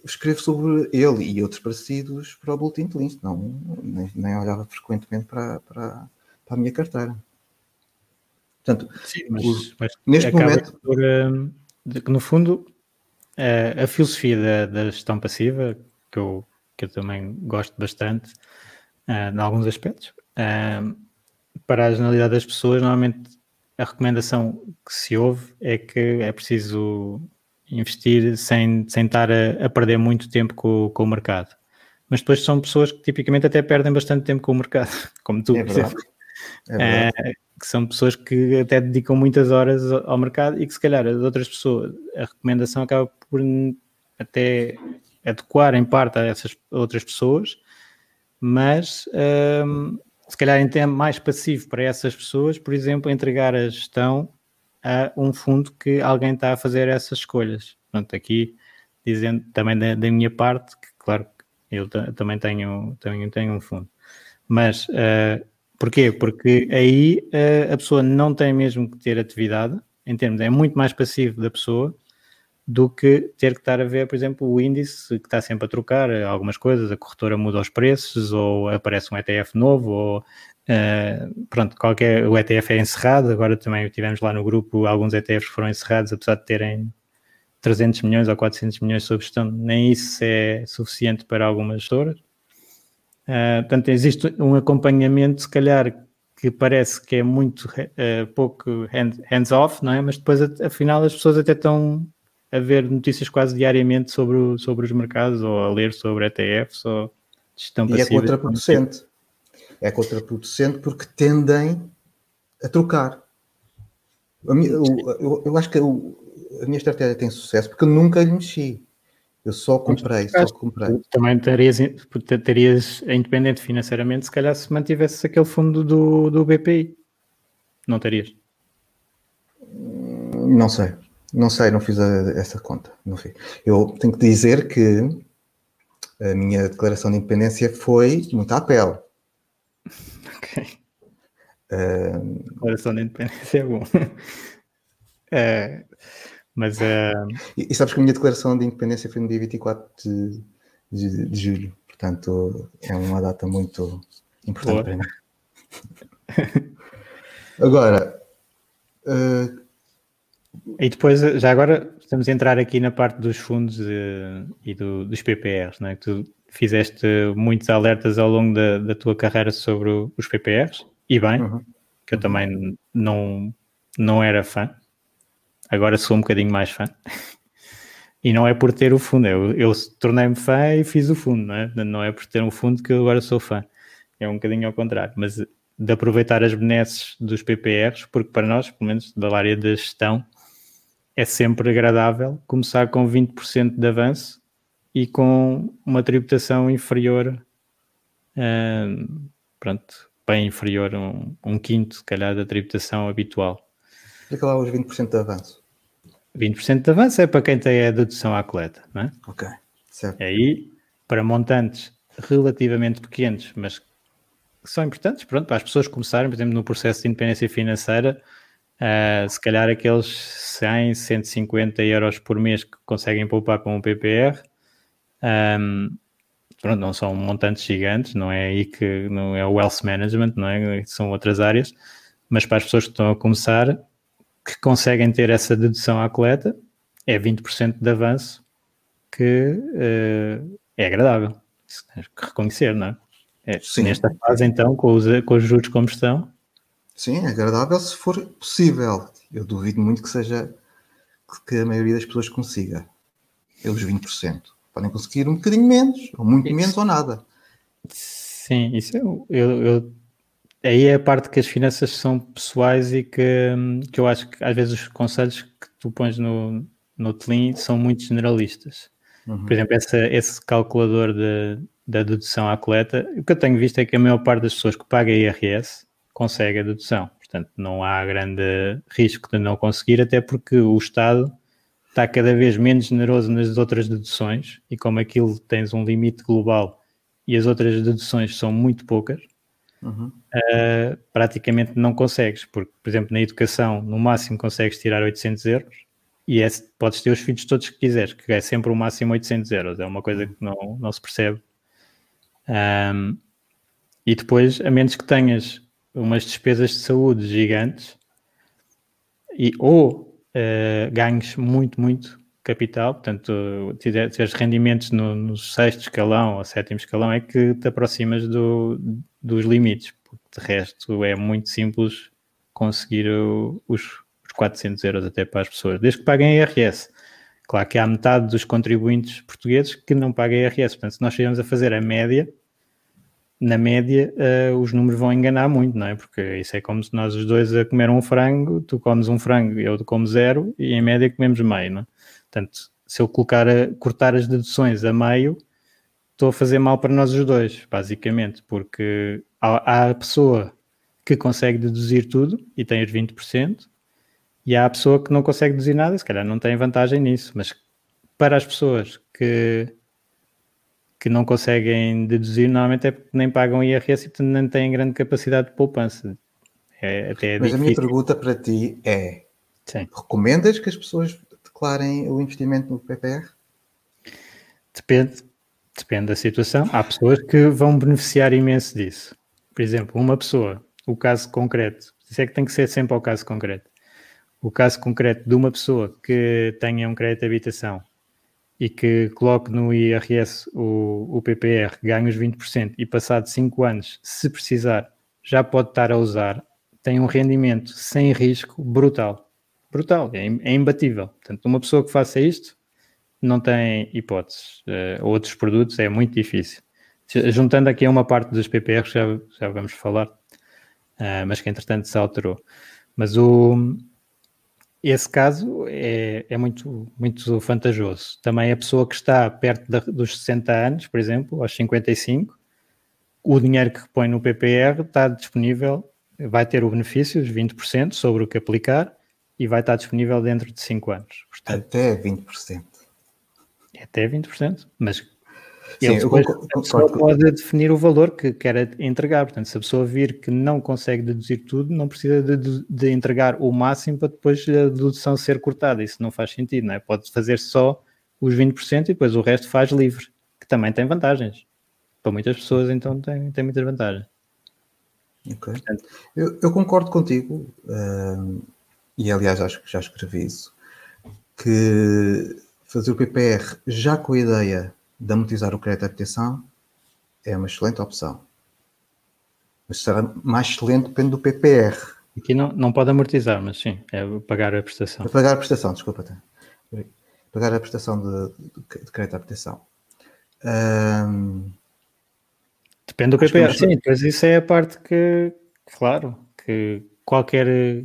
escrevo sobre ele e outros parecidos para o Bulletin de Links, não, nem, nem, olhava frequentemente para, para, para, a minha carteira. Portanto, Sim, mas, mas neste momento. Por, que no fundo, uh, a filosofia da, da, gestão passiva, que eu, que eu também gosto bastante, uh, em alguns aspectos. Uh, para a generalidade das pessoas, normalmente a recomendação que se ouve é que é preciso investir sem, sem estar a, a perder muito tempo com, com, o mercado. Mas depois são pessoas que tipicamente até perdem bastante tempo com o mercado, como tu, é verdade. É uh, que são pessoas que até dedicam muitas horas ao mercado e que se calhar as outras pessoas, a recomendação acaba por até adequar em parte a essas outras pessoas, mas um, se calhar em tempo mais passivo para essas pessoas, por exemplo, entregar a gestão a um fundo que alguém está a fazer essas escolhas. Portanto, aqui dizendo também da, da minha parte, que claro, eu também tenho, tenho, tenho um fundo. Mas uh, porquê? Porque aí uh, a pessoa não tem mesmo que ter atividade, em termos, é muito mais passivo da pessoa do que ter que estar a ver, por exemplo, o índice que está sempre a trocar algumas coisas, a corretora muda os preços, ou aparece um ETF novo, ou uh, pronto, qualquer, o ETF é encerrado, agora também tivemos lá no grupo alguns ETFs foram encerrados, apesar de terem 300 milhões ou 400 milhões sob gestão, nem isso é suficiente para algumas gestoras. Uh, portanto, existe um acompanhamento, se calhar, que parece que é muito uh, pouco hands-off, não é? Mas depois, afinal, as pessoas até estão a ver notícias quase diariamente sobre, sobre os mercados ou a ler sobre ETFs ou gestão passiva. E é contraproducente. É contraproducente porque tendem a trocar. Eu, eu, eu, acho que a minha estratégia tem sucesso porque eu nunca lhe mexi. Eu só comprei, só comprei. Também terias, terias independente financeiramente se calhar se mantivesse aquele fundo do, do BPI. Não terias? Não sei. Não sei, não fiz a, essa conta. Não fiz. Eu tenho que dizer que a minha declaração de independência foi muito à pele. Ok. Uh, declaração de independência é bom. é, mas. Uh... E, e, sabes que a minha declaração de independência foi no dia 24 de, de, de julho. Portanto, é uma data muito importante Boa. para mim. Agora. Uh, e depois, já agora, estamos a entrar aqui na parte dos fundos uh, e do, dos PPRs, não é? Que tu fizeste muitos alertas ao longo da, da tua carreira sobre os PPRs, e bem, uhum. que eu também não, não era fã, agora sou um bocadinho mais fã. E não é por ter o fundo, eu, eu tornei-me fã e fiz o fundo, não é? Não é por ter um fundo que eu agora sou fã, é um bocadinho ao contrário, mas de aproveitar as benesses dos PPRs, porque para nós, pelo menos da área da gestão, é sempre agradável começar com 20% de avanço e com uma tributação inferior, uh, pronto, bem inferior um, um, quinto, se calhar, da tributação habitual. Explica lá os 20% de avanço. 20% de avanço é para quem tem a dedução à coleta, não é? Ok, certo. Aí, para montantes relativamente pequenos, mas que são importantes, pronto, para as pessoas começarem, por exemplo, no processo de independência financeira, Uh, se calhar aqueles 100, 150 euros por mês que conseguem poupar com o PPR, um, pronto, não são montantes gigantes, não é aí que não é o wealth management, não é? São outras áreas, mas para as pessoas que estão a começar, que conseguem ter essa dedução à coleta, é 20% de avanço que uh, é agradável. que reconhecer, não é? é nesta fase, então, com os, com os juros como estão, Sim, é agradável se for possível. Eu duvido muito que seja que a maioria das pessoas consiga. É os 20%. Podem conseguir um bocadinho menos, ou muito isso. menos, ou nada. Sim, isso eu, eu, eu, aí é a parte que as finanças são pessoais e que, que eu acho que às vezes os conselhos que tu pões no, no Tlean são muito generalistas. Uhum. Por exemplo, essa, esse calculador de, da dedução à coleta, o que eu tenho visto é que a maior parte das pessoas que paga IRS consegue a dedução. Portanto, não há grande risco de não conseguir, até porque o Estado está cada vez menos generoso nas outras deduções e como aquilo tens um limite global e as outras deduções são muito poucas, uhum. uh, praticamente não consegues, porque, por exemplo, na educação, no máximo consegues tirar 800 euros e é, podes ter os filhos todos que quiseres, que é sempre o máximo 800 euros, é uma coisa que não, não se percebe. Um, e depois, a menos que tenhas umas despesas de saúde gigantes e ou uh, ganhos muito, muito capital, portanto, tiveres rendimentos no, no, sexto escalão ou sétimo escalão, é que te aproximas do, dos limites, porque de resto é muito simples conseguir o, os, os 400 euros até para as pessoas, desde que paguem IRS. Claro que há metade dos contribuintes portugueses que não pagam IRS, portanto, se nós estivermos a fazer a média, na média, uh, os números vão enganar muito, não é? Porque isso é como se nós os dois a comer um frango, tu comes um frango eu como zero, e em média comemos meio, não é? Portanto, se eu colocar a, cortar as deduções a meio, estou a fazer mal para nós os dois, basicamente, porque há, há a pessoa que consegue deduzir tudo e tem os 20%, e há a pessoa que não consegue deduzir nada, se calhar não tem vantagem nisso, mas para as pessoas que que não conseguem deduzir, normalmente é porque nem pagam IRS e portanto nem têm grande capacidade de poupança. É, até é Mas difícil. a minha pergunta para ti é: Sim. recomendas que as pessoas declarem o investimento no PPR? Depende, depende da situação. Há pessoas que vão beneficiar imenso disso. Por exemplo, uma pessoa, o caso concreto, isso é que tem que ser sempre ao caso concreto. O caso concreto de uma pessoa que tenha um crédito de habitação e que coloque no IRS o, o PPR, ganha os 20% e passado 5 anos, se precisar, já pode estar a usar, tem um rendimento sem risco brutal. Brutal, é, é imbatível. Portanto, uma pessoa que faça isto não tem hipóteses. Uh, outros produtos é muito difícil. Juntando aqui a uma parte dos PPRs, já, já vamos falar, uh, mas que entretanto se alterou. Mas o, esse caso é, é muito, muito vantajoso. Também a pessoa que está perto da, dos 60 anos, por exemplo, aos 55, o dinheiro que põe no PPR está disponível, vai ter o benefício, os 20% sobre o que aplicar, e vai estar disponível dentro de 5 anos. Portanto, até 20%. Até 20%, mas Sim, depois, concordo, a pessoa pode definir o valor que quer entregar. Portanto, se a pessoa vir que não consegue deduzir tudo, não precisa de, de, entregar o máximo para depois a dedução ser cortada. Isso não faz sentido, não é? Pode fazer só os 20% e depois o resto faz livre, que também tem vantagens. Para muitas pessoas, então, tem, tem muitas vantagens. Ok. Portanto, eu, eu, concordo contigo, uh, e aliás acho que já escrevi isso, que fazer o PPR já com a ideia de amortizar o crédito de habitação é uma excelente opção. Mas será mais excelente depende do PPR. Aqui não, não pode amortizar, mas sim, é pagar a prestação. É pagar a prestação, desculpa. Pagar a prestação de, de, de crédito de habitação. Um, Depende do PPR, sim, pois isso é a parte que, claro, que qualquer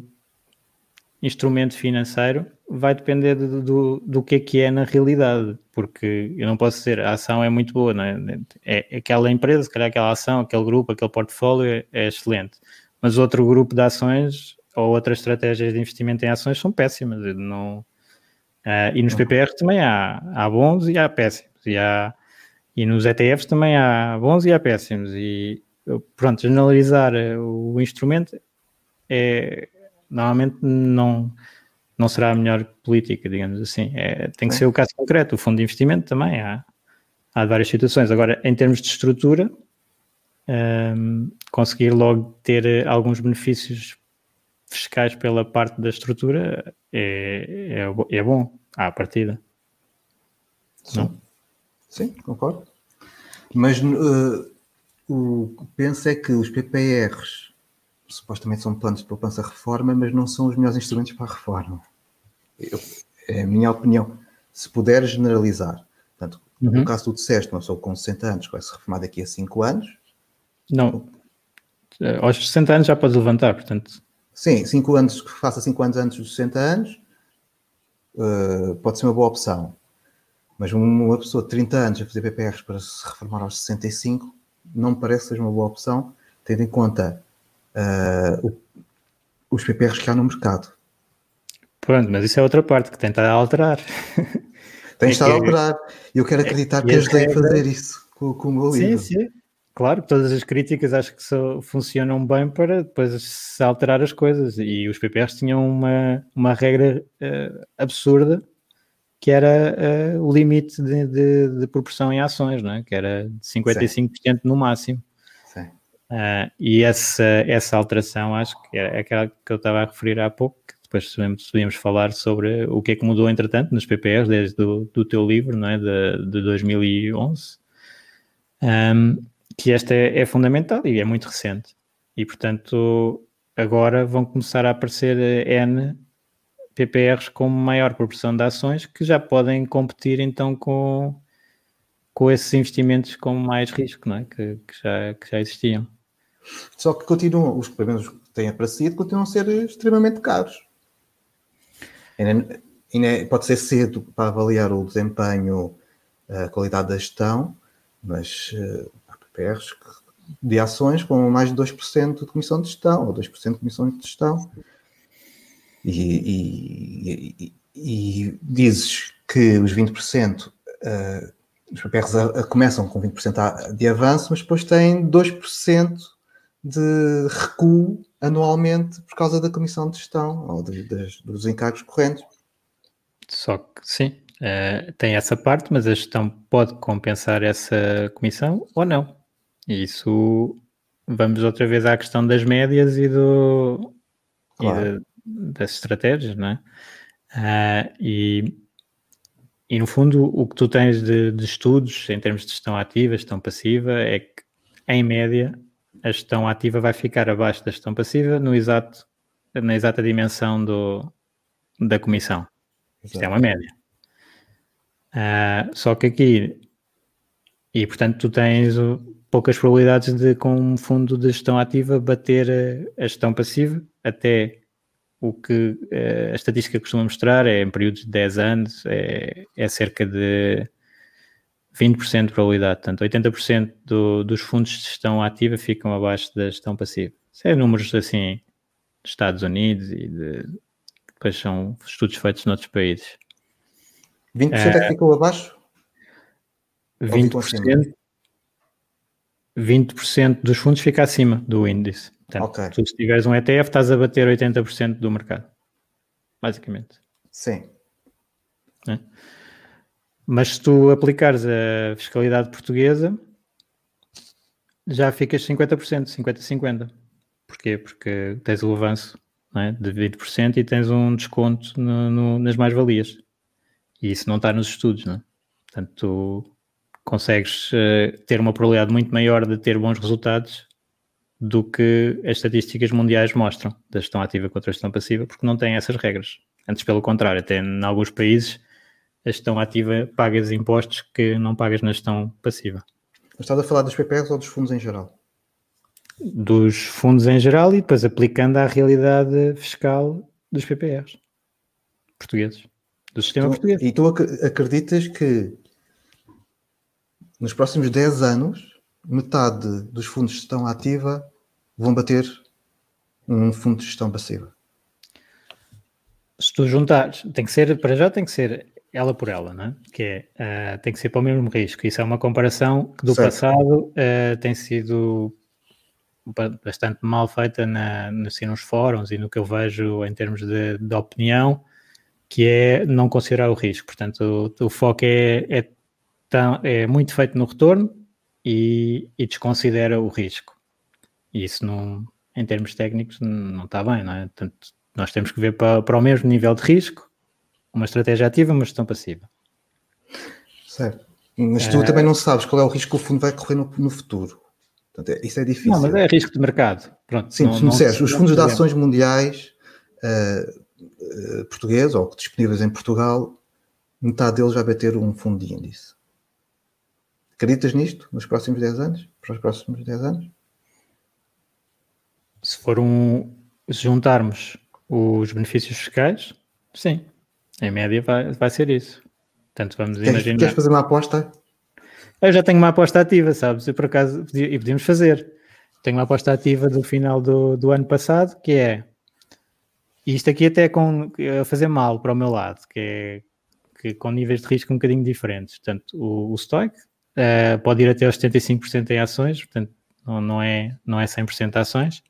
instrumento financeiro vai depender do, do, do, que é que é na realidade, porque eu não posso dizer a ação é muito boa, não é? é aquela empresa, se calhar aquela ação, aquele grupo, aquele portfólio é, é excelente, mas outro grupo de ações ou outras estratégias de investimento em ações são péssimas. Não, uh, e nos PPR também há, há bons e há péssimos, e, há, e nos ETFs também há bons e há péssimos, e pronto, generalizar o instrumento é normalmente não não será a melhor política, digamos assim. É, tem que ser o caso concreto. O fundo de investimento também há, há várias situações. Agora, em termos de estrutura, um, conseguir logo ter eh, alguns benefícios fiscais pela parte da estrutura é, é, é bom à partida. Sim. Não? Sim, concordo. Mas uh, o que penso é que os PPRs supostamente são planos de poupança reforma, mas não são os melhores instrumentos para a reforma. Eu, é a minha opinião. Se puder generalizar, portanto, uhum. no caso do disseste, uma pessoa com 60 anos vai se reformar daqui a 5 anos. Não, aos 60 anos já pode levantar, portanto. Sim, 5 anos, que faça 5 anos antes dos 60 anos, uh, pode ser uma boa opção. Mas uma pessoa de 30 anos a fazer PPRs para se reformar aos 65 não me parece que seja uma boa opção, tendo em conta uh, os PPRs que há no mercado. Pronto, mas isso é outra parte que tenta alterar. Tem é estado a alterar. E eu quero é acreditar é, que ajudei a fazer isso com, com o meu livro. Sim, sim. Claro, todas as críticas acho que só funcionam bem para depois se alterar as coisas. E os PPRs tinham uma, uma regra uh, absurda que era uh, o limite de, de, de, proporção em ações, não é? que era de 55% sim. no máximo. Uh, e essa, essa alteração acho que é aquela que eu estava a referir há pouco, que depois podíamos falar sobre o que é que mudou entretanto nos PPRs desde do, do teu livro, não é, de, de 2011, um, que esta é, é, fundamental e é muito recente. E portanto agora vão começar a aparecer N PPRs com maior proporção de ações que já podem competir então com com esses investimentos com mais risco, não é? que, que já, que já existiam. Só que continuam, os menos que têm aparecido continuam a ser extremamente caros. Ainda, ainda pode ser cedo para avaliar o desempenho, a qualidade da gestão, mas uh, há PPRs de ações com mais de 2% de comissão de gestão, ou 2% de comissão de gestão. E, e, e, e dizes que os 20%, uh, os PPRs a, a, começam com 20% de avanço, mas depois têm 2% de recuo anualmente por causa da comissão de gestão ou de, de, dos encargos correntes. Só que sim, uh, tem essa parte, mas a gestão pode compensar essa comissão ou não. E isso vamos outra vez à questão das médias e, do, claro. e de, das estratégias, não é? Uh, e, e no fundo o que tu tens de, de estudos em termos de gestão ativa, gestão passiva, é que em média a gestão ativa vai ficar abaixo da gestão passiva no exato, na exata dimensão do, da comissão. Isto é uma média. Uh, só que aqui, e portanto, tu tens poucas probabilidades de, com um fundo de gestão ativa, bater a, a gestão passiva, até o que uh, a estatística costuma mostrar é em períodos de 10 anos, é, é cerca de 20% de probabilidade. Portanto, 80% do, dos fundos de gestão ativa ficam abaixo da gestão passiva. Isso é números assim dos Estados Unidos e de, depois são estudos feitos noutros países. 20% é, que ficou abaixo? 20%, 20% dos fundos fica acima do índice. Portanto, okay. tu se tiveres um ETF estás a bater 80% do mercado. Basicamente. Sim. É? Mas se tu aplicares a fiscalidade portuguesa, já ficas 50%, 50-50. Porquê? Porque tens o avanço é? de 20% e tens um desconto no, no, nas mais-valias. E isso não está nos estudos, não é? Portanto, tu consegues uh, ter uma probabilidade muito maior de ter bons resultados do que as estatísticas mundiais mostram da gestão ativa contra a gestão passiva, porque não têm essas regras. Antes, pelo contrário, até em alguns países a gestão ativa pagas impostos que não pagas na gestão passiva. Estás a falar dos PPRs ou dos fundos em geral? Dos fundos em geral e depois aplicando à realidade fiscal dos PPRs portugueses, do sistema tu, português. E tu acreditas que nos próximos 10 anos metade dos fundos de gestão ativa vão bater um fundo de gestão passiva? Se tu juntares, tem que ser, para já tem que ser ela por ela, né? que é, uh, tem que ser para o mesmo risco. Isso é uma comparação que do certo. passado uh, tem sido bastante mal feita na, assim, nos fóruns e no que eu vejo em termos de, de opinião, que é não considerar o risco. Portanto, o, o foco é, é, tão, é, muito feito no retorno e, e, desconsidera o risco. E isso, não, em termos técnicos, não está bem, não é? Portanto, nós temos que ver para, para o mesmo nível de risco uma estratégia ativa, uma gestão passiva. Certo. Mas tu também não sabes qual é o risco que o fundo vai correr no, no futuro. Portanto, é, isso é difícil. Não, mas é risco de mercado. Pronto, Sim, não, se os fundos de ações mundiais uh, uh, portugueses ou disponíveis em Portugal, metade deles vai ter um fundo de índice. Acreditas nisto nos próximos 10 anos? Para os próximos 10 anos? Se for um. Se juntarmos os benefícios fiscais, sim. Em média vai, vai ser isso. Portanto, vamos queres, imaginar. Queres fazer uma aposta? Eu já tenho uma aposta ativa, sabes? Eu, por acaso, e podíamos fazer. Tenho uma aposta ativa do final do, do ano passado, que é. Isto aqui até com a fazer mal para o meu lado, que é que, com níveis de risco um bocadinho diferentes. Portanto, o, o Stoic uh, pode ir até aos 75% em ações, portanto, não, não, é, não é 100% ações,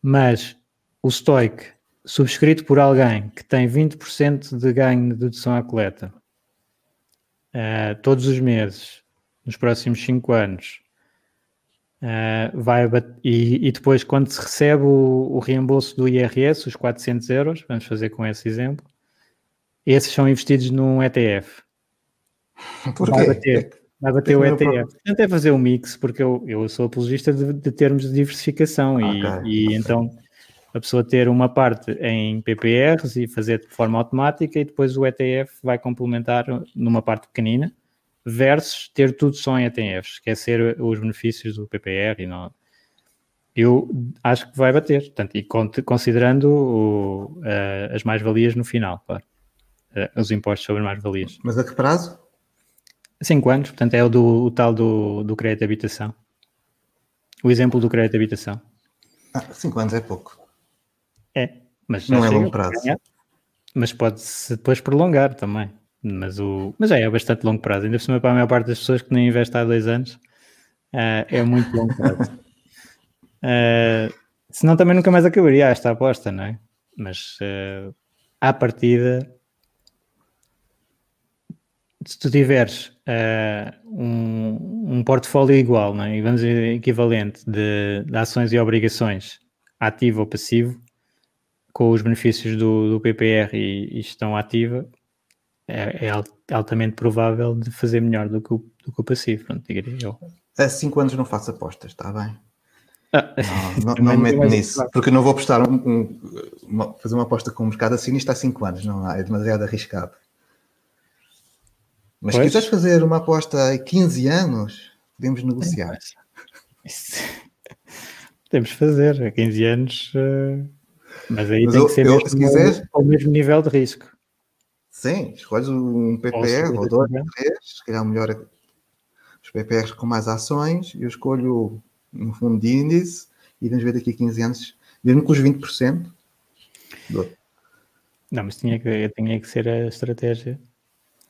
mas o Stoic subscrito por alguém que tem 20% de ganho de dedução à coleta uh, todos os meses, nos próximos 5 anos, uh, vai e, e, depois, quando se recebe o, o, reembolso do IRS, os 400 euros, vamos fazer com esse exemplo, esses são investidos num ETF. Por vai bater, vai bater o ETF. Portanto, é fazer um mix, porque eu, eu sou apologista de, de termos de diversificação okay. e, e então a pessoa ter uma parte em PPRs e fazer de forma automática e depois o ETF vai complementar numa parte pequenina versus ter tudo só em ETFs, que é ser os benefícios do PPR e não... Eu acho que vai bater, portanto, e considerando o, uh, as mais-valias no final, claro. Uh, os impostos sobre as mais-valias. Mas a que prazo? Cinco anos, portanto, é o, do, o tal do, do crédito de habitação. O exemplo do crédito de habitação. Ah, cinco anos é pouco. É, mas não é longo prazo. mas pode-se depois prolongar também. Mas, o, mas é, é bastante longo prazo. Ainda por cima, para a maior parte das pessoas que nem investem há dois anos, uh, é muito longo prazo. uh, senão também nunca mais acabaria esta aposta, não é? Mas uh, à partida, se tu tiveres uh, um, um portfólio igual, não é? e vamos dizer equivalente de, de ações e obrigações, ativo ou passivo, com os benefícios do, do PPR e, e gestão ativa, é, é, altamente provável de fazer melhor do que o, do que o passivo, pronto, diria eu. Há 5 anos não faço apostas, está bem? Ah, não, não, não me meto nisso, porque não vou apostar um, um, uma, fazer uma aposta com o mercado acionista há 5 anos, não é demasiado arriscado. Mas pois. se quiseres fazer uma aposta há 15 anos, podemos negociar. É, podemos fazer, há 15 anos, uh... mas aí mas tem eu, que ser eu, mesmo quiseres... ao mesmo nível de risco. Sim, escolhes um PPR ou, ou dois, três, se calhar melhor os PPRs com mais ações, eu escolho um fundo de índice e vamos ver daqui a 15 anos, mesmo com os 20%. Dou. Não, mas tinha que, tinha que ser a estratégia.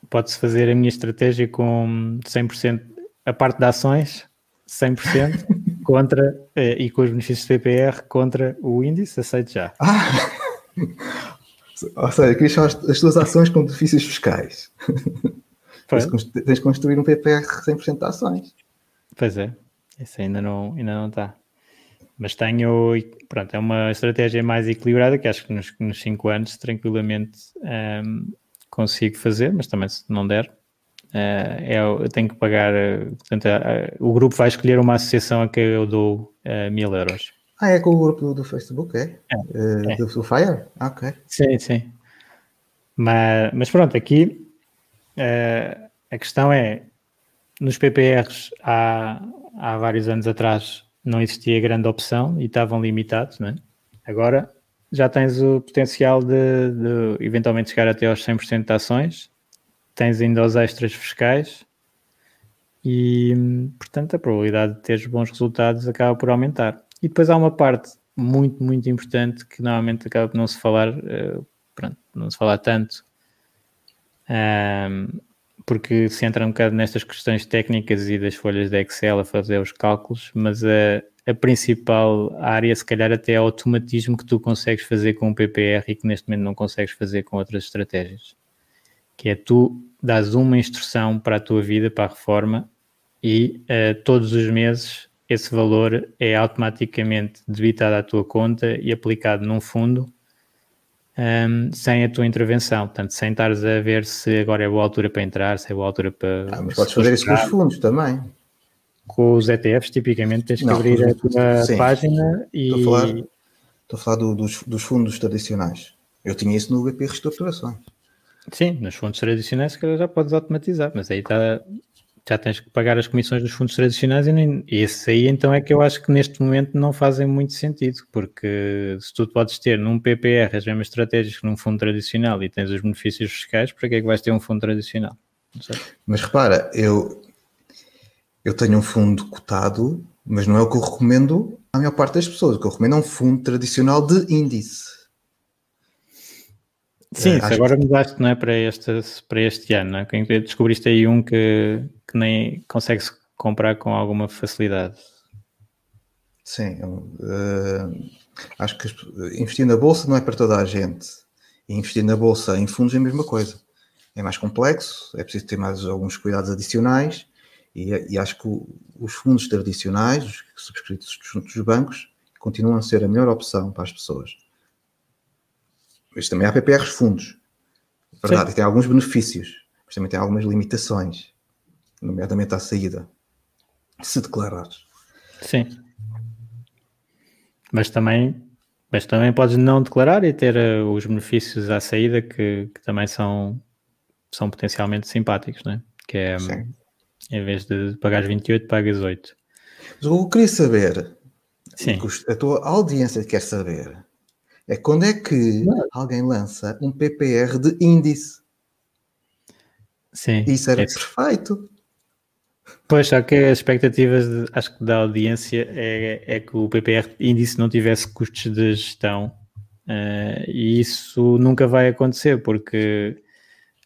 Pode-se fazer a minha estratégia com 100%, a parte de ações, 100% contra, eh, e com os benefícios do PPR contra o índice, aceito já. Ah! Ou seja, querias as, as tuas ações com benefícios fiscais. Tens de construir um PPR 100% de ações. Pois é, isso ainda não, ainda não está. Mas tenho, pronto, é uma estratégia mais equilibrada que acho que nos, nos 5 anos tranquilamente um, ehm, consigo fazer, mas também se não der, uh, eu tenho que pagar, uh, portanto, uh, o grupo vai escolher uma associação a que eu dou uh, mil euros. Ah, é com o grupo do, Facebook, é? é, é. Do, do, Fire? Ah, ok. Sim, sim. Mas, mas pronto, aqui a questão é, nos PPRs há, há vários anos atrás não existia grande opção e estavam limitados, não é? Agora já tens o potencial de, de eventualmente chegar até aos 100% de ações, tens ainda os extras fiscais e, portanto, a probabilidade de teres bons resultados acaba por aumentar. E depois há uma parte muito, muito importante que normalmente acaba por não se falar, uh, pronto, não se falar tanto, um, porque se entra um bocado nestas questões técnicas e das folhas de Excel a fazer os cálculos, mas a, a principal área, se calhar, até é o automatismo que tu consegues fazer com o PPR e que neste momento não consegues fazer com outras estratégias. Que é tu dás uma instrução para a tua vida, para a reforma, e uh, todos os meses esse valor é automaticamente debitado à tua conta e aplicado num fundo um, sem a tua intervenção. Portanto, sem estares a ver se agora é boa altura para entrar, se é boa altura para. Ah, mas podes fazer isso com os fundos também. Com os ETFs, tipicamente, tens que Não, abrir a tua sim. página e. Estou a falar, estou a falar do, dos, dos fundos tradicionais. Eu tinha isso no BP Reestruturações. Sim, nos fundos tradicionais, que já podes automatizar, mas aí está já tens que pagar as comissões dos fundos tradicionais e, nem, esse aí então é que eu acho que neste momento não fazem muito sentido, porque se tu podes ter num PPR as mesmas estratégias que num fundo tradicional e tens os benefícios fiscais, para que é que vais ter um fundo tradicional? Mas repara, eu, eu tenho um fundo cotado, mas não é o que eu recomendo à maior parte das pessoas. O que eu recomendo é um fundo tradicional de índice. Sim, é, agora que... mudaste não é, para, este, para este ano, não é? descobriste aí um que, que nem consegue-se comprar com alguma facilidade. Sim, uh, acho que investir na bolsa não é para toda a gente. E investir na bolsa em fundos é a mesma coisa. É mais complexo, é preciso ter mais alguns cuidados adicionais. E, e acho que o, os fundos tradicionais, os subscritos junto dos bancos, continuam a ser a melhor opção para as pessoas. Mas também há PPRs fundos. É verdade, tem alguns benefícios, mas também tem algumas limitações, nomeadamente à saída. Se declarares. Sim. Mas também, mas também podes não declarar e ter uh, os benefícios à saída que, que, também são, são potencialmente simpáticos, não é? Que é, Sim. em vez de pagar 28, pagas 8. Mas eu queria saber, Sim. a tua audiência quer saber, é quando é que não. alguém lança um PPR de índice. Sim. Isso era é perfeito. Pois, só que as expectativas, de, acho que da audiência, é, é, que o PPR índice não tivesse custos de gestão. Uh, e isso nunca vai acontecer, porque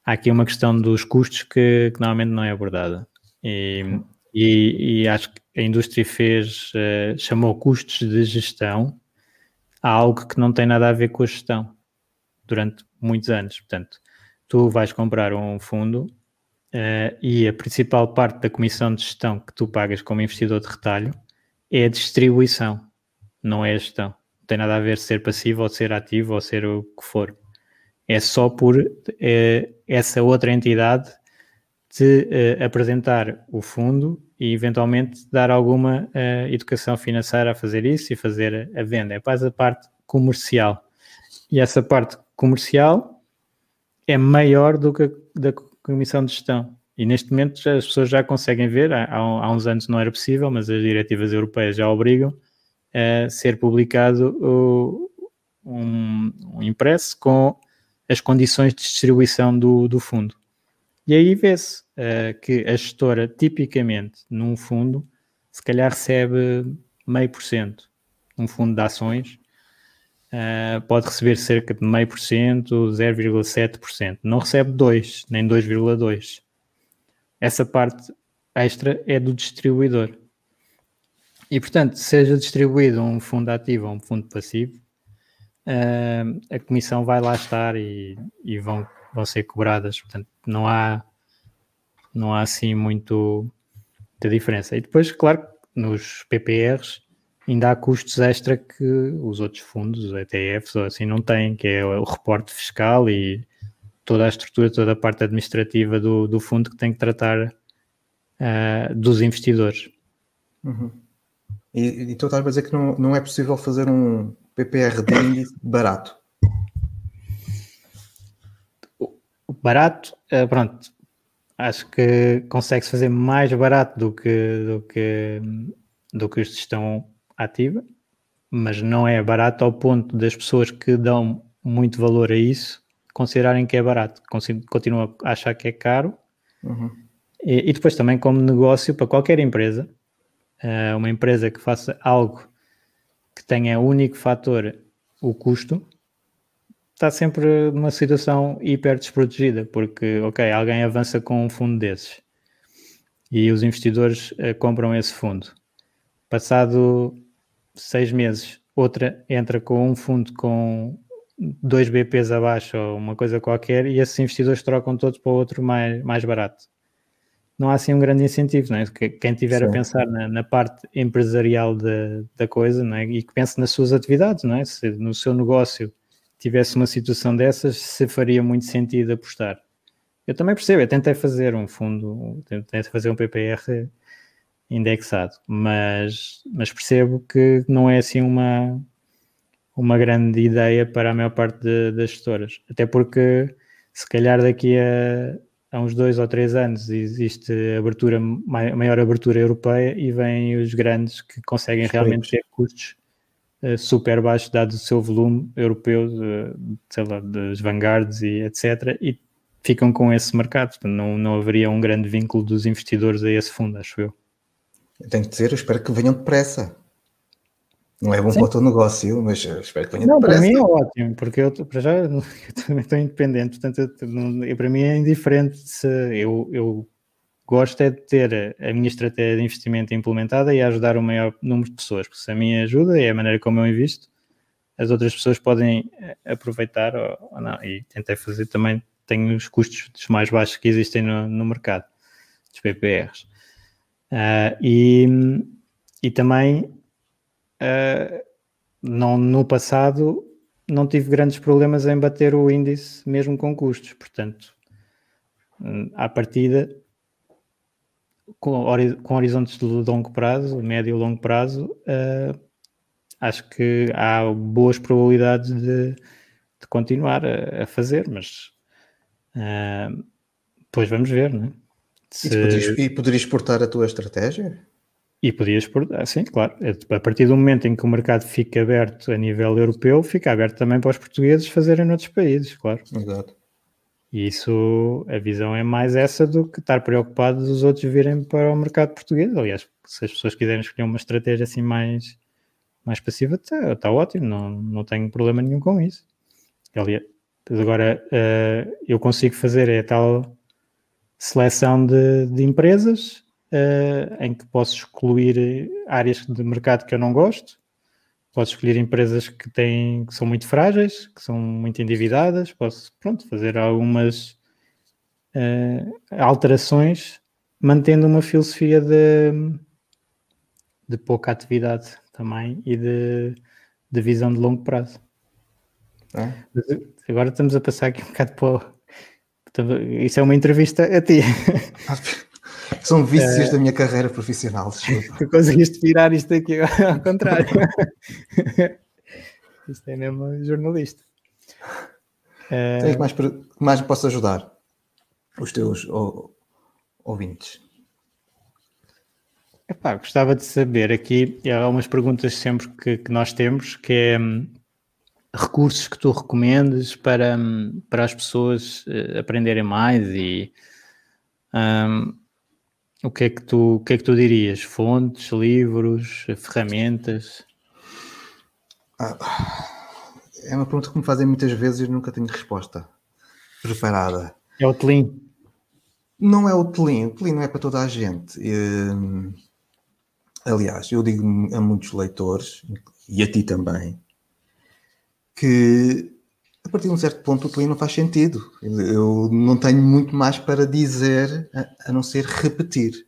há aqui uma questão dos custos que, que normalmente não é abordada. E, e, e, acho que a indústria fez, uh, chamou custos de gestão a algo que não tem nada a ver com a gestão durante muitos anos. Portanto, tu vais comprar um fundo uh, e a principal parte da comissão de gestão que tu pagas como investidor de retalho é a distribuição, não é a gestão. Não tem nada a ver ser passivo ou ser ativo ou ser o que for. É só por uh, essa outra entidade te uh, apresentar o fundo e eventualmente dar alguma uh, educação financeira a fazer isso e fazer a venda. É quase a parte comercial. E essa parte comercial é maior do que a da comissão de gestão. E neste momento as pessoas já conseguem ver, há, há, uns anos não era possível, mas as diretivas europeias já obrigam a ser publicado o, um, um, impresso com as condições de distribuição do, do fundo. E aí vê-se uh, que a gestora, tipicamente, num fundo, se calhar recebe meio por cento. Um fundo de ações uh, pode receber cerca de meio por cento, 0,7%. Não recebe 2, nem 2,2%. Essa parte extra é do distribuidor. E, portanto, seja distribuído um fundo ativo ou um fundo passivo, uh, a comissão vai lá estar e, e, vão, vão ser cobradas. Portanto, não há, não há assim muito de diferença. E depois, claro, nos PPRs ainda há custos extra que os outros fundos, os ETFs ou assim, não têm, que é o reporte fiscal e toda a estrutura, toda a parte administrativa do, do fundo que tem que tratar uh, dos investidores. Uhum. E, e tu estás a dizer que não, não é possível fazer um PPR de índice barato? Barato, uh, pronto, acho que consegue-se fazer mais barato do que, do que, do que os estão ativa, mas não é barato ao ponto das pessoas que dão muito valor a isso considerarem que é barato, continuam a achar que é caro. Uhum. E, e, depois também como negócio para qualquer empresa, uh, uma empresa que faça algo que tenha único fator o custo, está sempre numa situação hiper desprotegida, porque, ok, alguém avança com um fundo desses e os investidores uh, compram esse fundo. Passado seis meses, outra entra com um fundo com dois BPs abaixo ou uma coisa qualquer e esses investidores trocam todos para outro mais, mais barato. Não há assim um grande incentivo, não é? Quem estiver Sim. a pensar na, na, parte empresarial de, da coisa não é? e que pense nas suas atividades, não é? Se no seu negócio tivesse uma situação dessas, se faria muito sentido apostar. Eu também percebo, eu tentei fazer um fundo, tentei fazer um PPR indexado, mas, mas percebo que não é assim uma, uma grande ideia para a maior parte de, das gestoras. Até porque, se calhar daqui a, a uns dois ou três anos existe abertura, maior abertura europeia e vêm os grandes que conseguem realmente ter custos super baixos, dado o seu volume europeu, de, sei lá, das vanguards e etc. E ficam com esse mercado. Não, não haveria um grande vínculo dos investidores a esse fundo, acho eu. Eu tenho que dizer, eu espero que venham depressa. Não é bom Sim. para o teu negócio, mas espero que venham não, depressa. Para mim é ótimo, porque eu, para já eu também estou independente, portanto, eu, não, para mim é indiferente se eu, eu gosto é de ter a minha estratégia de investimento implementada e ajudar o maior número de pessoas, porque se a minha ajuda é a maneira como eu invisto, as outras pessoas podem eh, aproveitar ou, ou não. E tentei fazer também, tenho os custos mais baixos que existem no, no mercado, dos PPRs. Uh, e, e também uh, não, no passado não tive grandes problemas em bater o índice mesmo com custos, portanto, à partida, com, com horizontes de longo prazo, médio e longo prazo, uh, acho que há boas probabilidades de, de continuar a, a, fazer, mas uh, depois vamos ver, não é? Se... E, poderias, e poderias exportar a tua estratégia? E podias exportar, sim, claro. A partir do momento em que o mercado fica aberto a nível europeu, fica aberto também para os portugueses fazerem noutros países, claro. Exato. E isso, a visão é mais essa do que estar preocupado dos outros virem para o mercado português. Aliás, se as pessoas quiserem escolher uma estratégia assim mais, mais passiva, está, está ótimo, não, não tenho problema nenhum com isso. Aliás, agora, uh, eu consigo fazer é tal seleção de, de empresas uh, em que posso excluir áreas de mercado que eu não gosto, posso escolher empresas que têm que são muito frágeis, que são muito endividadas, posso pronto, fazer algumas uh, alterações, mantendo uma filosofia de, de pouca atividade também e de, de visão de longo prazo. É. Agora estamos a passar aqui um bocado para isso é uma entrevista a ti. São vícios é... da minha carreira profissional. Desculpa. Tu conseguiste virar isto aqui ao contrário. isto é mesmo jornalista. Então, que mais, que mais posso ajudar os teus ouvintes? Epá, gostava de saber aqui, há algumas perguntas sempre que, que nós temos, que é hum, recursos que tu recomendes para, hum, para as pessoas uh, aprenderem mais e um, o que é que tu, o que é que tu dirias? Fontes, livros, ferramentas? Ah, é uma pergunta que me fazem muitas vezes e nunca tenho resposta preparada. É o Tlin? Não é o Tlin, o Tlin não é para toda a gente. Hum, aliás, eu digo a muitos leitores, e a ti também, que a partir de um certo ponto o Tlin não faz sentido. Eu não tenho muito mais para dizer a, a não ser repetir.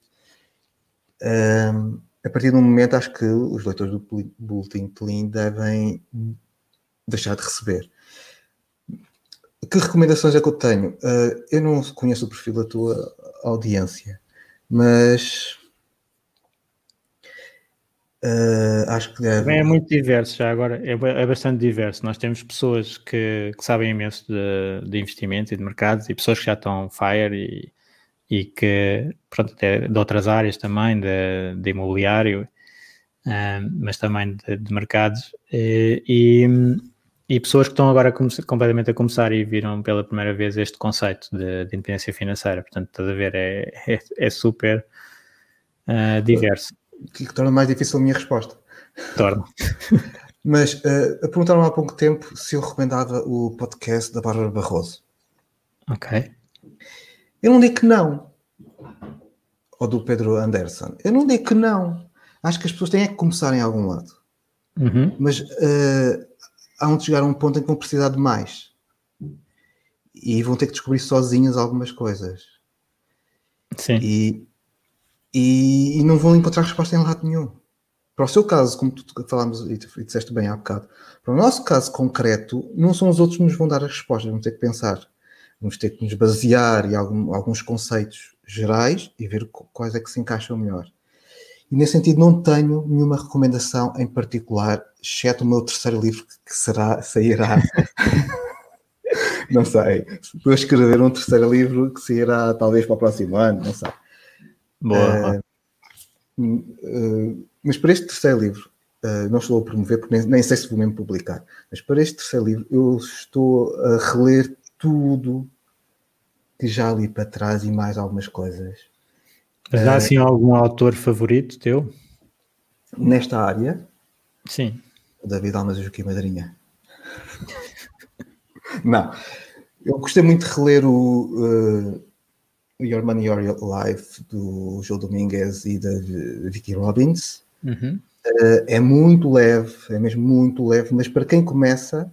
Um, a partir de um momento, acho que os leitores do Bulletin Tlin devem deixar de receber. Que recomendações é que eu tenho? Uh, eu não conheço o perfil da tua audiência, mas uh, acho que deve. É muito diverso já agora, é, é bastante diverso. Nós temos pessoas que, que sabem imenso de, de investimentos e de mercados e pessoas que já estão fire e, e que, pronto, até de outras áreas também, de, de imobiliário, uh, mas também de, de mercados. E, e e pessoas que estão agora completamente a começar e viram pela primeira vez este conceito de, de independência financeira. Portanto, estás a ver, é, é, é super uh, diverso. Que torna mais difícil a minha resposta. Torna. Mas uh, perguntaram há pouco tempo se eu recomendava o podcast da Bárbara Barroso. Ok. Eu não digo que não. Ou do Pedro Anderson. Eu não digo que não. Acho que as pessoas têm é que começar em algum lado. Uhum. Mas uh, há de chegar a um ponto em que vão precisar de mais. E vão ter que descobrir sozinhas algumas coisas. Sim. E, e, e, não vão encontrar resposta em lado nenhum. Para o seu caso, como tu falámos e disseste bem há bocado, para o nosso caso concreto, não são os outros que nos vão dar as respostas, vamos ter que pensar. Vamos ter que nos basear em algum, alguns conceitos gerais e ver quais é que se encaixam melhor. E nesse sentido não tenho nenhuma recomendação em particular, exceto o meu terceiro livro que será, sairá. não sei. A escrever um terceiro livro que sairá talvez para o próximo ano, não sei. Boa. Uh, uh, mas para este terceiro livro, uh, não estou a promover porque nem, nem sei se vou mesmo publicar, mas para este terceiro livro eu estou a reler tudo que já li para trás e mais algumas coisas mas há assim algum autor favorito teu? Nesta área? Sim. David Almas e Joaquim Madrinha. Não. Eu gostei muito de reler o uh, Your Money, Your Life do João Domingues e da Vicky Robbins. Uhum. Uh, é muito leve, é mesmo muito leve, mas para quem começa,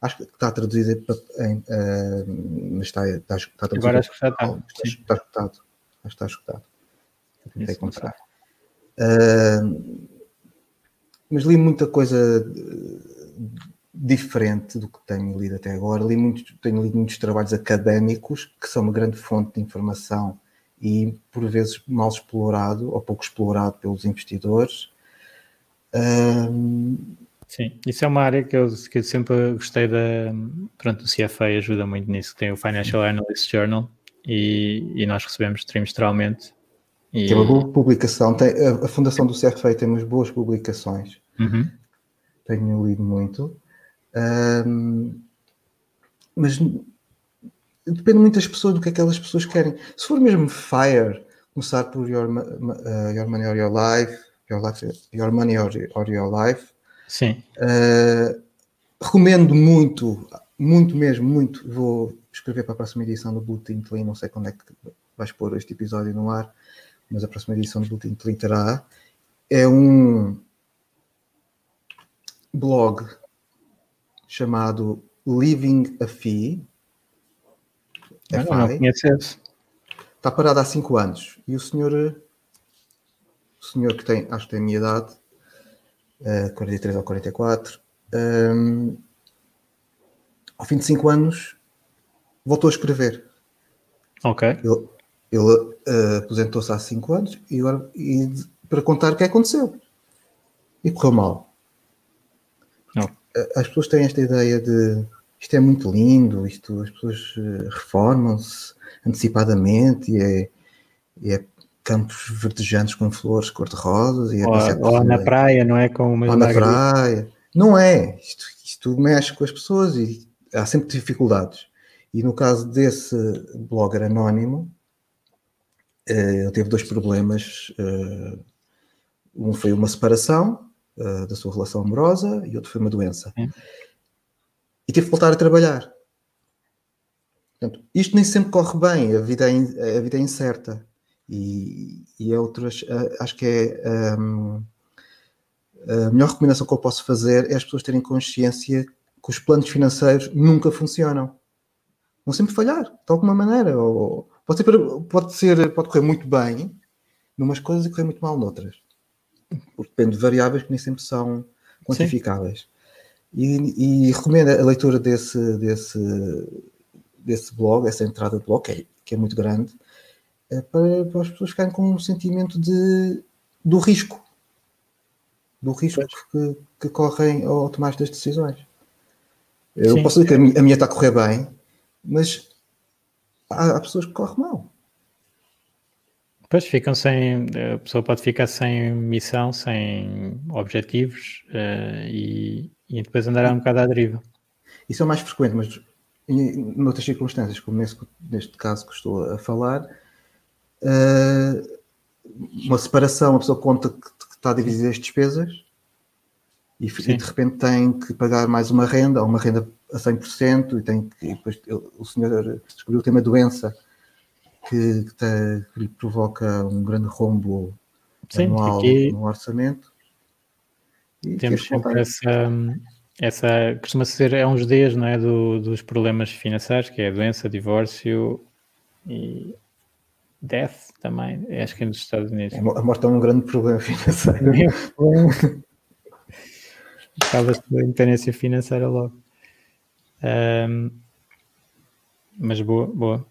acho que está traduzido em. Uh, mas está, está, está traduzido. Agora acho que já está. Está, está escutado mas está escutado. Tentei comprar. Uh, mas li muita coisa diferente do que tenho lido até agora. Li muito, tenho lido muitos trabalhos académicos, que são uma grande fonte de informação e, por vezes, mal explorado ou pouco explorado pelos investidores. Uh, Sim, isso é uma área que eu, que eu sempre gostei da. Pronto, o CFA ajuda muito nisso. Tem o Financial Analyst Journal, e, e nós recebemos trimestralmente. E... Tem uma boa publicação. Tem, a, a, Fundação do CFA tem umas boas publicações. Uhum. Tenho lido muito. Um, mas depende muito das pessoas, do que aquelas pessoas querem. Se for mesmo FIRE, começar por Your, uh, your Money or Your Life, Your, life, your Money or, or Your Life. Sim. Uh, recomendo muito, muito mesmo, muito. Vou escrever para a próxima edição do Bulletin Clean. Não sei quando é que vais pôr este episódio no ar, mas a próxima edição do Bulletin Clean terá. É um blog chamado Living a Fee. É não, conheces. Está parado há 5 anos. E o senhor, o senhor que tem, acho que tem a minha idade, uh, eh, 43 ou 44, um, ehm, ao fim de 5 anos voltou a escrever. Ok. Ele, ele uh, aposentou-se há 5 anos e agora e, para contar o que aconteceu. E correu mal. Não. As pessoas têm esta ideia de isto é muito lindo, isto, as pessoas eh, reformam-se antecipadamente e é, e é campos verdejantes com flores cor-de-rosa. É ou, ou na praia, não é? Com uma ou na praia. Não é. Isto, isto mexe com as pessoas e há sempre dificuldades. E no caso desse blogger anónimo, eh, ele teve dois problemas. Eh, um foi uma separação uh, da sua relação amorosa e outro foi uma doença. É. E teve que voltar a trabalhar. Portanto, isto nem sempre corre bem, a vida é, a vida é incerta. E, e é outras, uh, acho que é um, a melhor recomendação que eu posso fazer é as pessoas terem consciência que os planos financeiros nunca funcionam. Vão sempre falhar, de alguma maneira. Ou, pode, ser, pode, ser, pode correr muito bem numas coisas e correr muito mal noutras porque depende de variáveis que nem sempre são quantificáveis. E, e, recomendo a leitura desse, desse, desse blog, essa entrada de blog, que é, que é muito grande, é para, para, as pessoas ficarem com um sentimento de, do risco. Do risco que, que, correm ao tomar estas decisões. Eu Sim. posso dizer que a minha, a minha, está a correr bem, mas há, há pessoas que correm mal. Pois ficam sem. A pessoa pode ficar sem missão, sem objetivos uh, e, e, depois andará um bocado à deriva. Isso é o mais frequente, mas em outras circunstâncias, como nesse, neste caso que estou a falar, uh, uma separação, a pessoa conta que, que está a dividir as despesas e, e, de repente tem que pagar mais uma renda, ou uma renda a 100%, e, tem que, e depois o senhor descobriu que tem uma doença que, que, te, que lhe provoca um grande rombo Sim, anual no orçamento. E temos sempre essa, essa, costuma ser, é uns dias, não é, do, dos problemas financeiros, que é doença, divórcio e death também, acho que é nos Estados Unidos. A morte é um grande problema financeiro. Acaba-se a independência financeira logo. Um, mas boa, boa.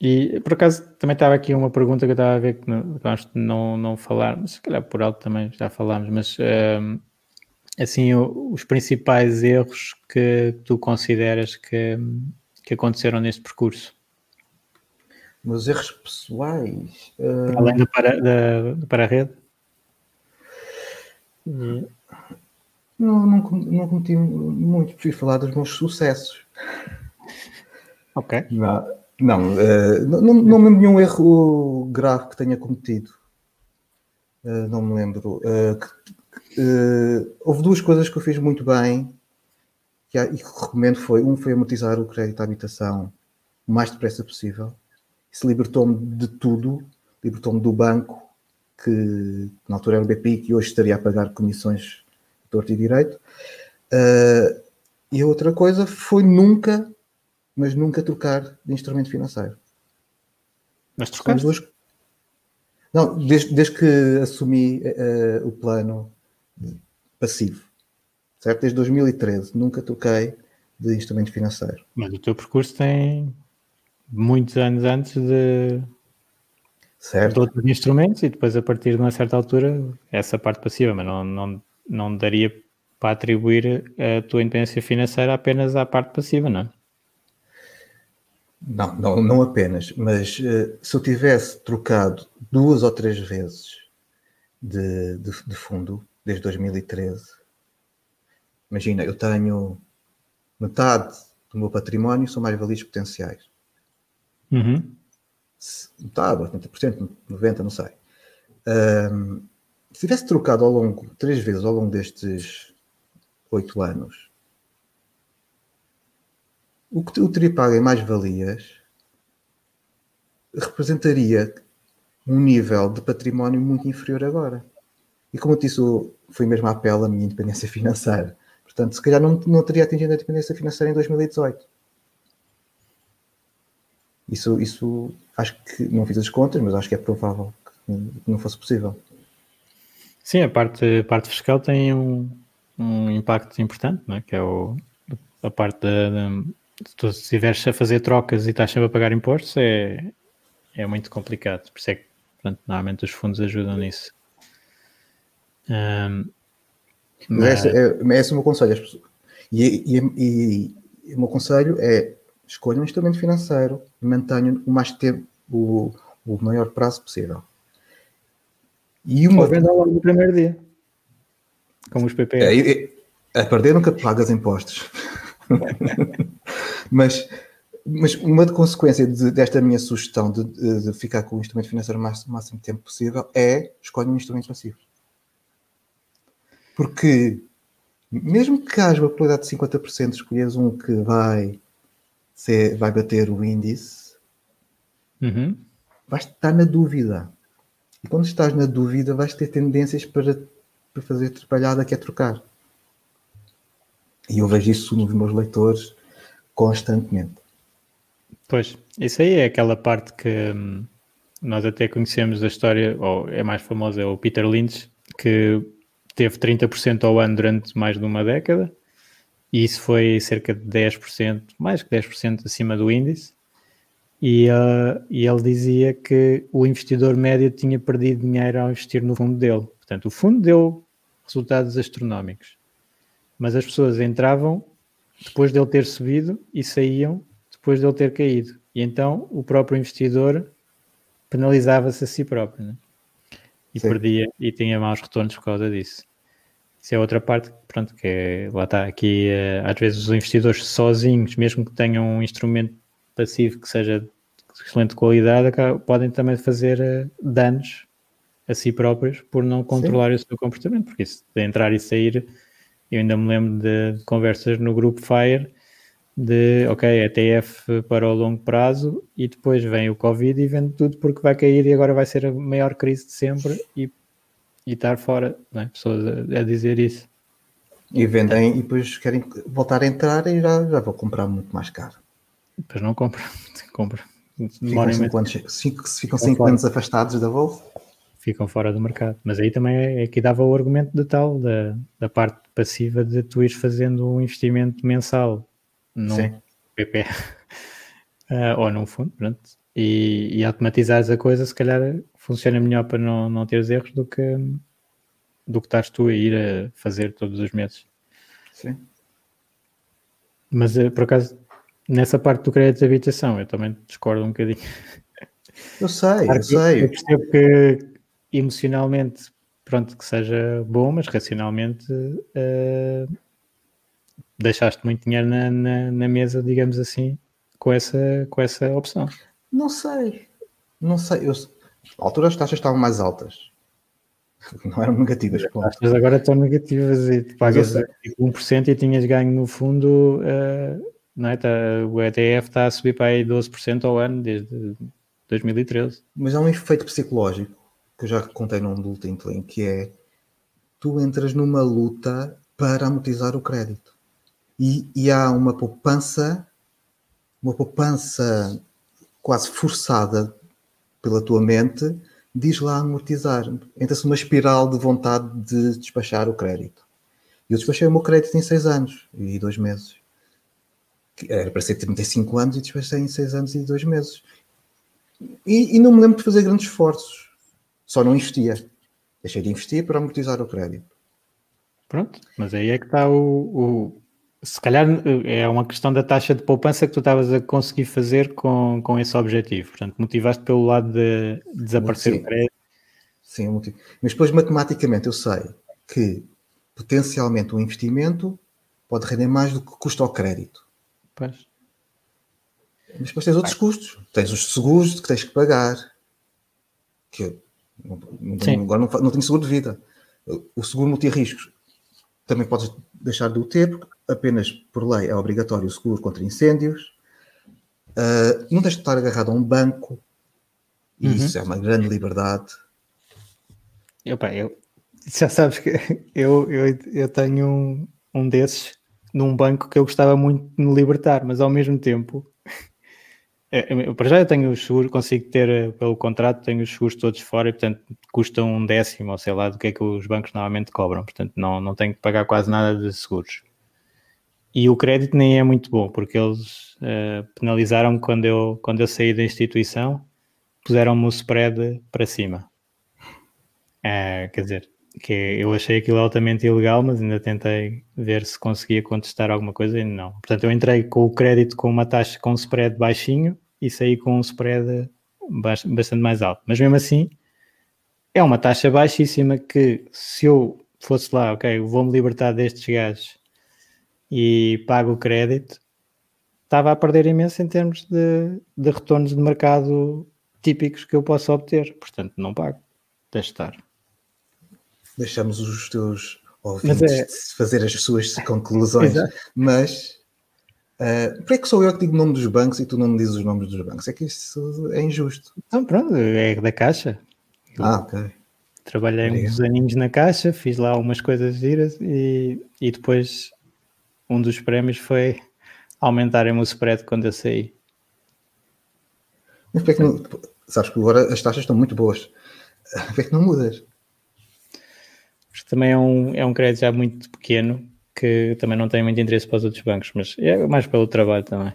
E por acaso também estava aqui uma pergunta que eu estava a ver que nós não, não falarmos, se calhar por alto também já falámos, mas um, assim, os principais erros que tu consideras que, que aconteceram neste percurso? Meus erros pessoais. Uh... Além do para, da, do para-rede? Não, não, não cometi muito, prefiro falar dos meus sucessos. Ok. Não. Não, uh, não, não me lembro nenhum erro grave que tenha cometido. Uh, não me lembro. Uh, que, houve duas coisas que eu fiz muito bem que, e que recomendo foi, um foi amortizar o crédito à habitação o mais depressa possível. Isso libertou-me de tudo, libertou-me do banco, que na altura era o BPI, que hoje estaria a pagar comissões de torto e direito. e a outra coisa foi nunca mas nunca trocar de instrumento financeiro. Mas trocaste? Duas... Não, desde, desde que assumi uh, o plano passivo, certo? Desde 2013 nunca troquei de instrumento financeiro. Mas o teu percurso tem muitos anos antes de, certo. de outros instrumentos e depois a partir de uma certa altura essa parte passiva, mas não, não, não daria para atribuir a tua independência financeira apenas à parte passiva, não é? Não, não, não apenas, mas uh, se eu tivesse trocado duas ou três vezes de, de, de, fundo desde 2013, imagina, eu tenho metade do meu património são mais-valias potenciais. Uhum. Metade, 80%, 90%, não sei. Um, se tivesse trocado ao longo, três vezes ao longo destes oito anos, o que eu teria pago em mais-valias representaria um nível de património muito inferior agora. E como eu disse, foi mesmo a apelo à minha independência financeira. Portanto, se calhar não, não teria atingido a independência financeira em 2018. Isso, isso acho que não fiz as contas, mas acho que é provável que não fosse possível. Sim, a parte, a parte fiscal tem um, um impacto importante, não é? que é o, a parte da se tu estiveres a fazer trocas e estás sempre a pagar impostos, é, é muito complicado. Por isso é que, portanto, normalmente os fundos ajudam nisso. Um, mas... Esse, é, esse é o meu conselho. E, e, e, e o meu conselho é escolha um instrumento financeiro e mantenha o mais tempo, o, o maior prazo possível. E uma... Ou venda logo no primeiro dia. Como os PPR. É, a perder nunca pagas impostos. mas, mas uma consequência de, desta minha sugestão de, de, ficar com o instrumento financeiro o máximo, máximo tempo possível é escolher um instrumento passivo. Porque mesmo que haja uma probabilidade de 50% de escolheres um que vai, ser, vai bater o índice, uhum. vais estar na dúvida. E quando estás na dúvida, vais ter tendências para, para fazer trabalhada que é trocar. E eu vejo isso nos meus leitores constantemente. Pois, isso aí é aquela parte que hum, nós até conhecemos a história, ou é mais famosa, é o Peter Lynch, que teve 30% ao ano durante mais de uma década, e isso foi cerca de 10%, mais que 10% acima do índice. E, uh, e ele dizia que o investidor médio tinha perdido dinheiro ao investir no fundo dele. Portanto, o fundo deu resultados astronómicos, mas as pessoas entravam depois dele ter subido e saíam depois dele ter caído. E então o próprio investidor penalizava-se a si próprio. Né? e Sim. perdia e tinha maus retornos por causa disso. Isso é outra parte, pronto, que é, lá está, aqui eh, às vezes os investidores sozinhos, mesmo que tenham um instrumento passivo que seja de excelente qualidade, podem também fazer eh, danos a si próprios por não controlar Sim. o seu comportamento, porque isso de entrar e sair, eu ainda me lembro de conversas no grupo Fire de ok, ETF para o longo prazo e depois vem o Covid e vende tudo porque vai cair e agora vai ser a maior crise de sempre e, e estar fora, não é? pessoas a, a, dizer isso. E vendem e depois querem voltar a entrar e já, já vou comprar muito mais caro. Depois não compra, compra. Ficam cinco anos, cinco, ficam 5 anos afastados da bolsa. Ficam fora do mercado. Mas aí também é, é que dava o argumento de tal, da, da parte passiva de tu ires fazendo um investimento mensal num Sim. PP uh, ah, ou num fundo, pronto, e, e automatizares a coisa, se calhar funciona melhor para não, não teres erros do que do que estás tu a ir a fazer todos os meses. Sim. Mas uh, por acaso, nessa parte do crédito de habitação, eu também discordo um bocadinho. Eu sei, eu sei. Eu percebo que emocionalmente, pronto, que seja bom, mas racionalmente uh, deixaste muito dinheiro na, na, na, mesa, digamos assim, com essa, com essa opção. Não sei, não sei. Eu, altura as taxas estavam mais altas. Não eram negativas. As taxas agora estão negativas e tu pagas tipo 1% e tinhas ganho no fundo. Uh, não é? Tá, o ETF está a subir para aí 12% ao ano desde 2013. Mas há um efeito psicológico que eu já contei num do Link, que é tu entras numa luta para amortizar o crédito e, e há uma poupança, uma poupança quase forçada pela tua mente, diz lá amortizar. Entra-se numa espiral de vontade de despachar o crédito. E eu despachei o meu crédito em 6 anos e 2 meses. Era para ser 35 anos e despachei em 6 anos e 2 meses. E, e, não me lembro de fazer grandes esforços. Só não investia. Deixei de investir para amortizar o crédito. Pronto, mas aí é que está o, o se calhar é uma questão da taxa de poupança que tu estavas a conseguir fazer com, com esse objetivo. Portanto, motivaste pelo lado de desaparecer Sim. o crédito. Sim, motivo. mas depois matematicamente eu sei que potencialmente um investimento pode render mais do que custa ao crédito. Pois. Mas depois tens outros custos. Tens os seguros que tens que pagar. Que eu não, agora não, não tenho seguro de vida. O seguro multirriscos também podes deixar de o ter, porque apenas por lei é obrigatório o seguro contra incêndios. Uh, não tens de estar agarrado a um banco. E uhum. isso é uma grande liberdade. Opa, eu, já sabes que eu, eu, eu tenho um, um desses num banco que eu gostava muito de me libertar, mas ao mesmo tempo, é, para já eu tenho os seguros, consigo ter eh, pelo contrato, tenho os seguros todos fora e portanto custam um décimo, ou sei lá, do que é que os bancos normalmente cobram, portanto não, não tenho que pagar quase nada de seguros. E o crédito nem é muito bom, porque eles uh, penalizaram-me quando eu, quando eu saí da instituição, puseram-me o spread para cima. Uh, quer dizer, que eu achei aquilo altamente ilegal, mas ainda tentei ver se conseguia contestar alguma coisa e não. Portanto, eu entrei com o crédito com uma taxa com um spread baixinho e saí com um spread bastante mais alto. Mas mesmo assim, é uma taxa baixíssima que se eu fosse lá, ok, vou-me libertar destes gajos e pago o crédito, estava a perder imenso em termos de, de retornos de mercado típicos que eu posso obter. Portanto, não pago. Deixe estar. Deixamos os teus ouvintes é... fazer as suas conclusões, mas uh, por que sou eu que digo o nome dos bancos e tu não me dizes os nomes dos bancos? É que isso é injusto. Então, pronto, é da Caixa. Ah, ok. Trabalhei Obrigado. uns aninhos na Caixa, fiz lá umas coisas giras e, e depois um dos prémios foi aumentarem o spread quando eu saí. Mas que não, sabes que agora as taxas estão muito boas. Por que não mudas? Também é um, é um crédito já muito pequeno que também não tem muito interesse para os outros bancos, mas é mais pelo trabalho também.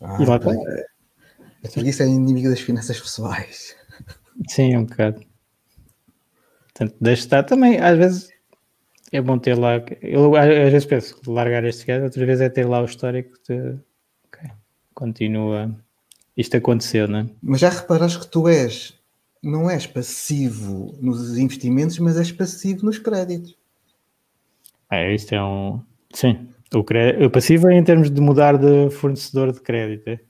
Ah, e lá está. É, isso é inimigo das finanças pessoais. Sim, é um bocado. Portanto, deixa estar também, às vezes é bom ter lá. Eu às vezes penso largar este gajo, outras vezes é ter lá o histórico de okay, continua. Isto aconteceu, não é? Mas já reparaste que tu és, não és passivo nos investimentos, mas és passivo nos créditos. É, isto é um. Sim. O, crédito, o passivo é em termos de mudar de fornecedor de crédito. É?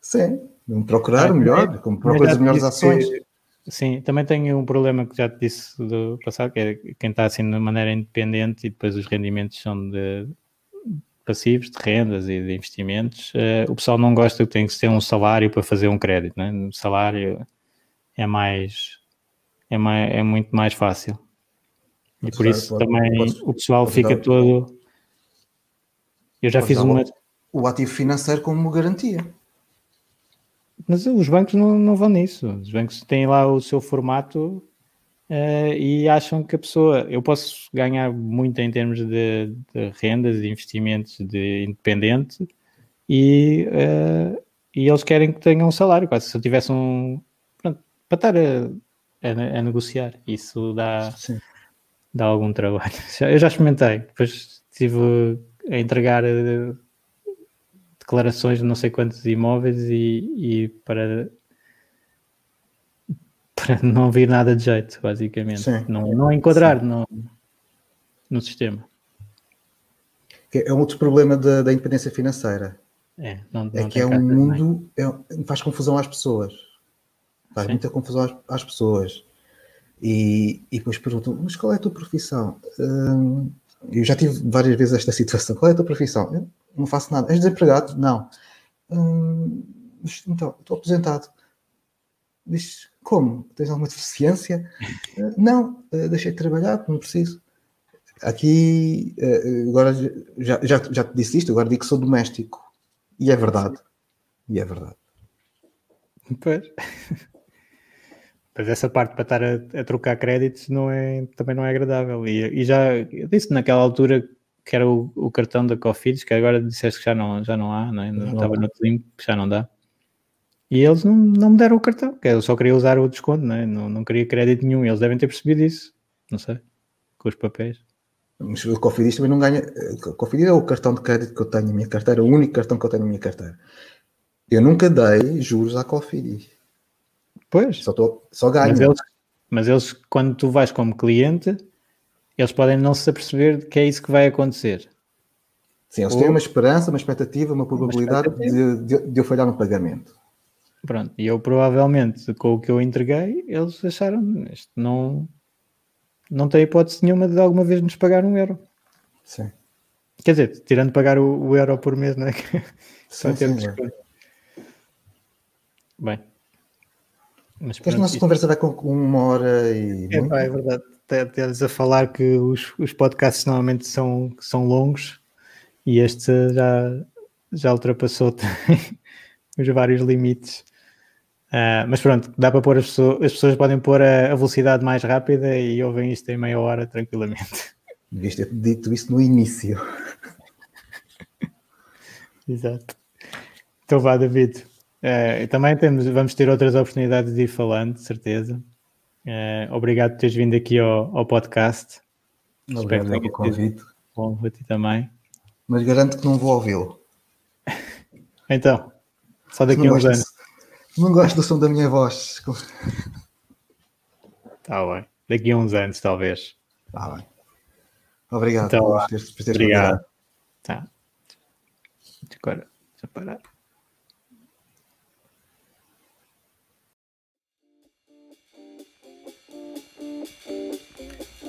Sim. Procurar ah, melhor, como procurar as melhores ações. Que Sim, também tenho um problema que já te disse do passado, que é quem está assim de maneira independente e depois os rendimentos são de passivos, de rendas e de investimentos. Uh, o pessoal não gosta que tem que ter um salário para fazer um crédito, né? O salário é mais, é mais, é muito mais fácil. E por isso pode, também pode, o pessoal fica dar, todo. Eu já fiz uma. O ativo financeiro como garantia. Mas os bancos não, não vão nisso. Os bancos têm lá o seu formato uh, e acham que a pessoa. Eu posso ganhar muito em termos de, de rendas, de investimentos de independente e, uh, e eles querem que tenham um salário. Quase se eu tivesse um. Para estar a, a, a negociar, isso dá, dá algum trabalho. Eu já experimentei, depois estive a entregar eh, declarações de não sei quantos imóveis e, e para, para não vir nada de jeito, basicamente. Sim. Não, não enquadrar no, no sistema. É um outro problema da, da independência financeira. É, não, não é que é um mundo, é, faz confusão às pessoas. Faz Sim. muita confusão às, às pessoas. E, e, depois perguntam, mas qual é a tua profissão? Hum, eu já tive várias vezes esta situação. Qual é a tua profissão? não faço nada. És desempregado? Não. Hum, então, estou aposentado. Diz, como? Tens alguma deficiência? Uh, não, uh, deixei de trabalhar, não preciso. Aqui, uh, agora já, já, já te disse isto, agora digo que sou doméstico. E é verdade. E é verdade. Pois. Mas essa parte para estar a, a, trocar créditos não é, também não é agradável. E, e já eu disse naquela altura que era o, o cartão da Cofidis, que agora disseste que já não, já não há, não, é? não estava no Tlim, que já não dá. E eles não, não me deram o cartão, que eu só queria usar o desconto, não, é? não, não queria crédito nenhum. Eles devem ter percebido isso, não sei, com os papéis. Mas o Cofidis também não ganha. Cofidis é o cartão de crédito que eu tenho na minha carteira, o único cartão que eu tenho na minha carteira. Eu nunca dei juros à Cofidis. Pois. Só, tô, só ganho. Mas eles, mas eles, quando tu vais como cliente, eles podem não se aperceber que é isso que vai acontecer. Sim, eles Ou... têm uma esperança, uma expectativa, uma probabilidade uma de, de, de, eu falhar no pagamento. Pronto, e eu provavelmente, com o que eu entreguei, eles acharam isto não, não tem hipótese nenhuma de alguma vez nos pagar um euro. Sim. Quer dizer, tirando pagar o, o euro por mês, não é? Sim, sim, é. Bem. Mas a nossa isto... conversa vai com uma hora e. É, pá, é verdade estás a falar que os, os podcasts normalmente são, são longos e este já, já ultrapassou os vários limites. Uh, mas pronto, dá para pôr as pessoas, as pessoas podem pôr a, a, velocidade mais rápida e ouvem isto em meia hora tranquilamente. Devias ter dito isso no início. Exato. Então vá, David. Uh, também temos, vamos ter outras oportunidades de ir falando, de certeza. Uh, obrigado por teres vindo aqui ao, ao podcast. Obrigado Espero pelo convite. Bom, para ti também. Mas garanto que não vou ouvi-lo. então, só daqui a uns anos. Não gosto do som da minha voz. Está bem. Daqui a uns anos, talvez. Está bem. Obrigado então, por teres, por teres Obrigado. Tá. Agora, deixa eu parar.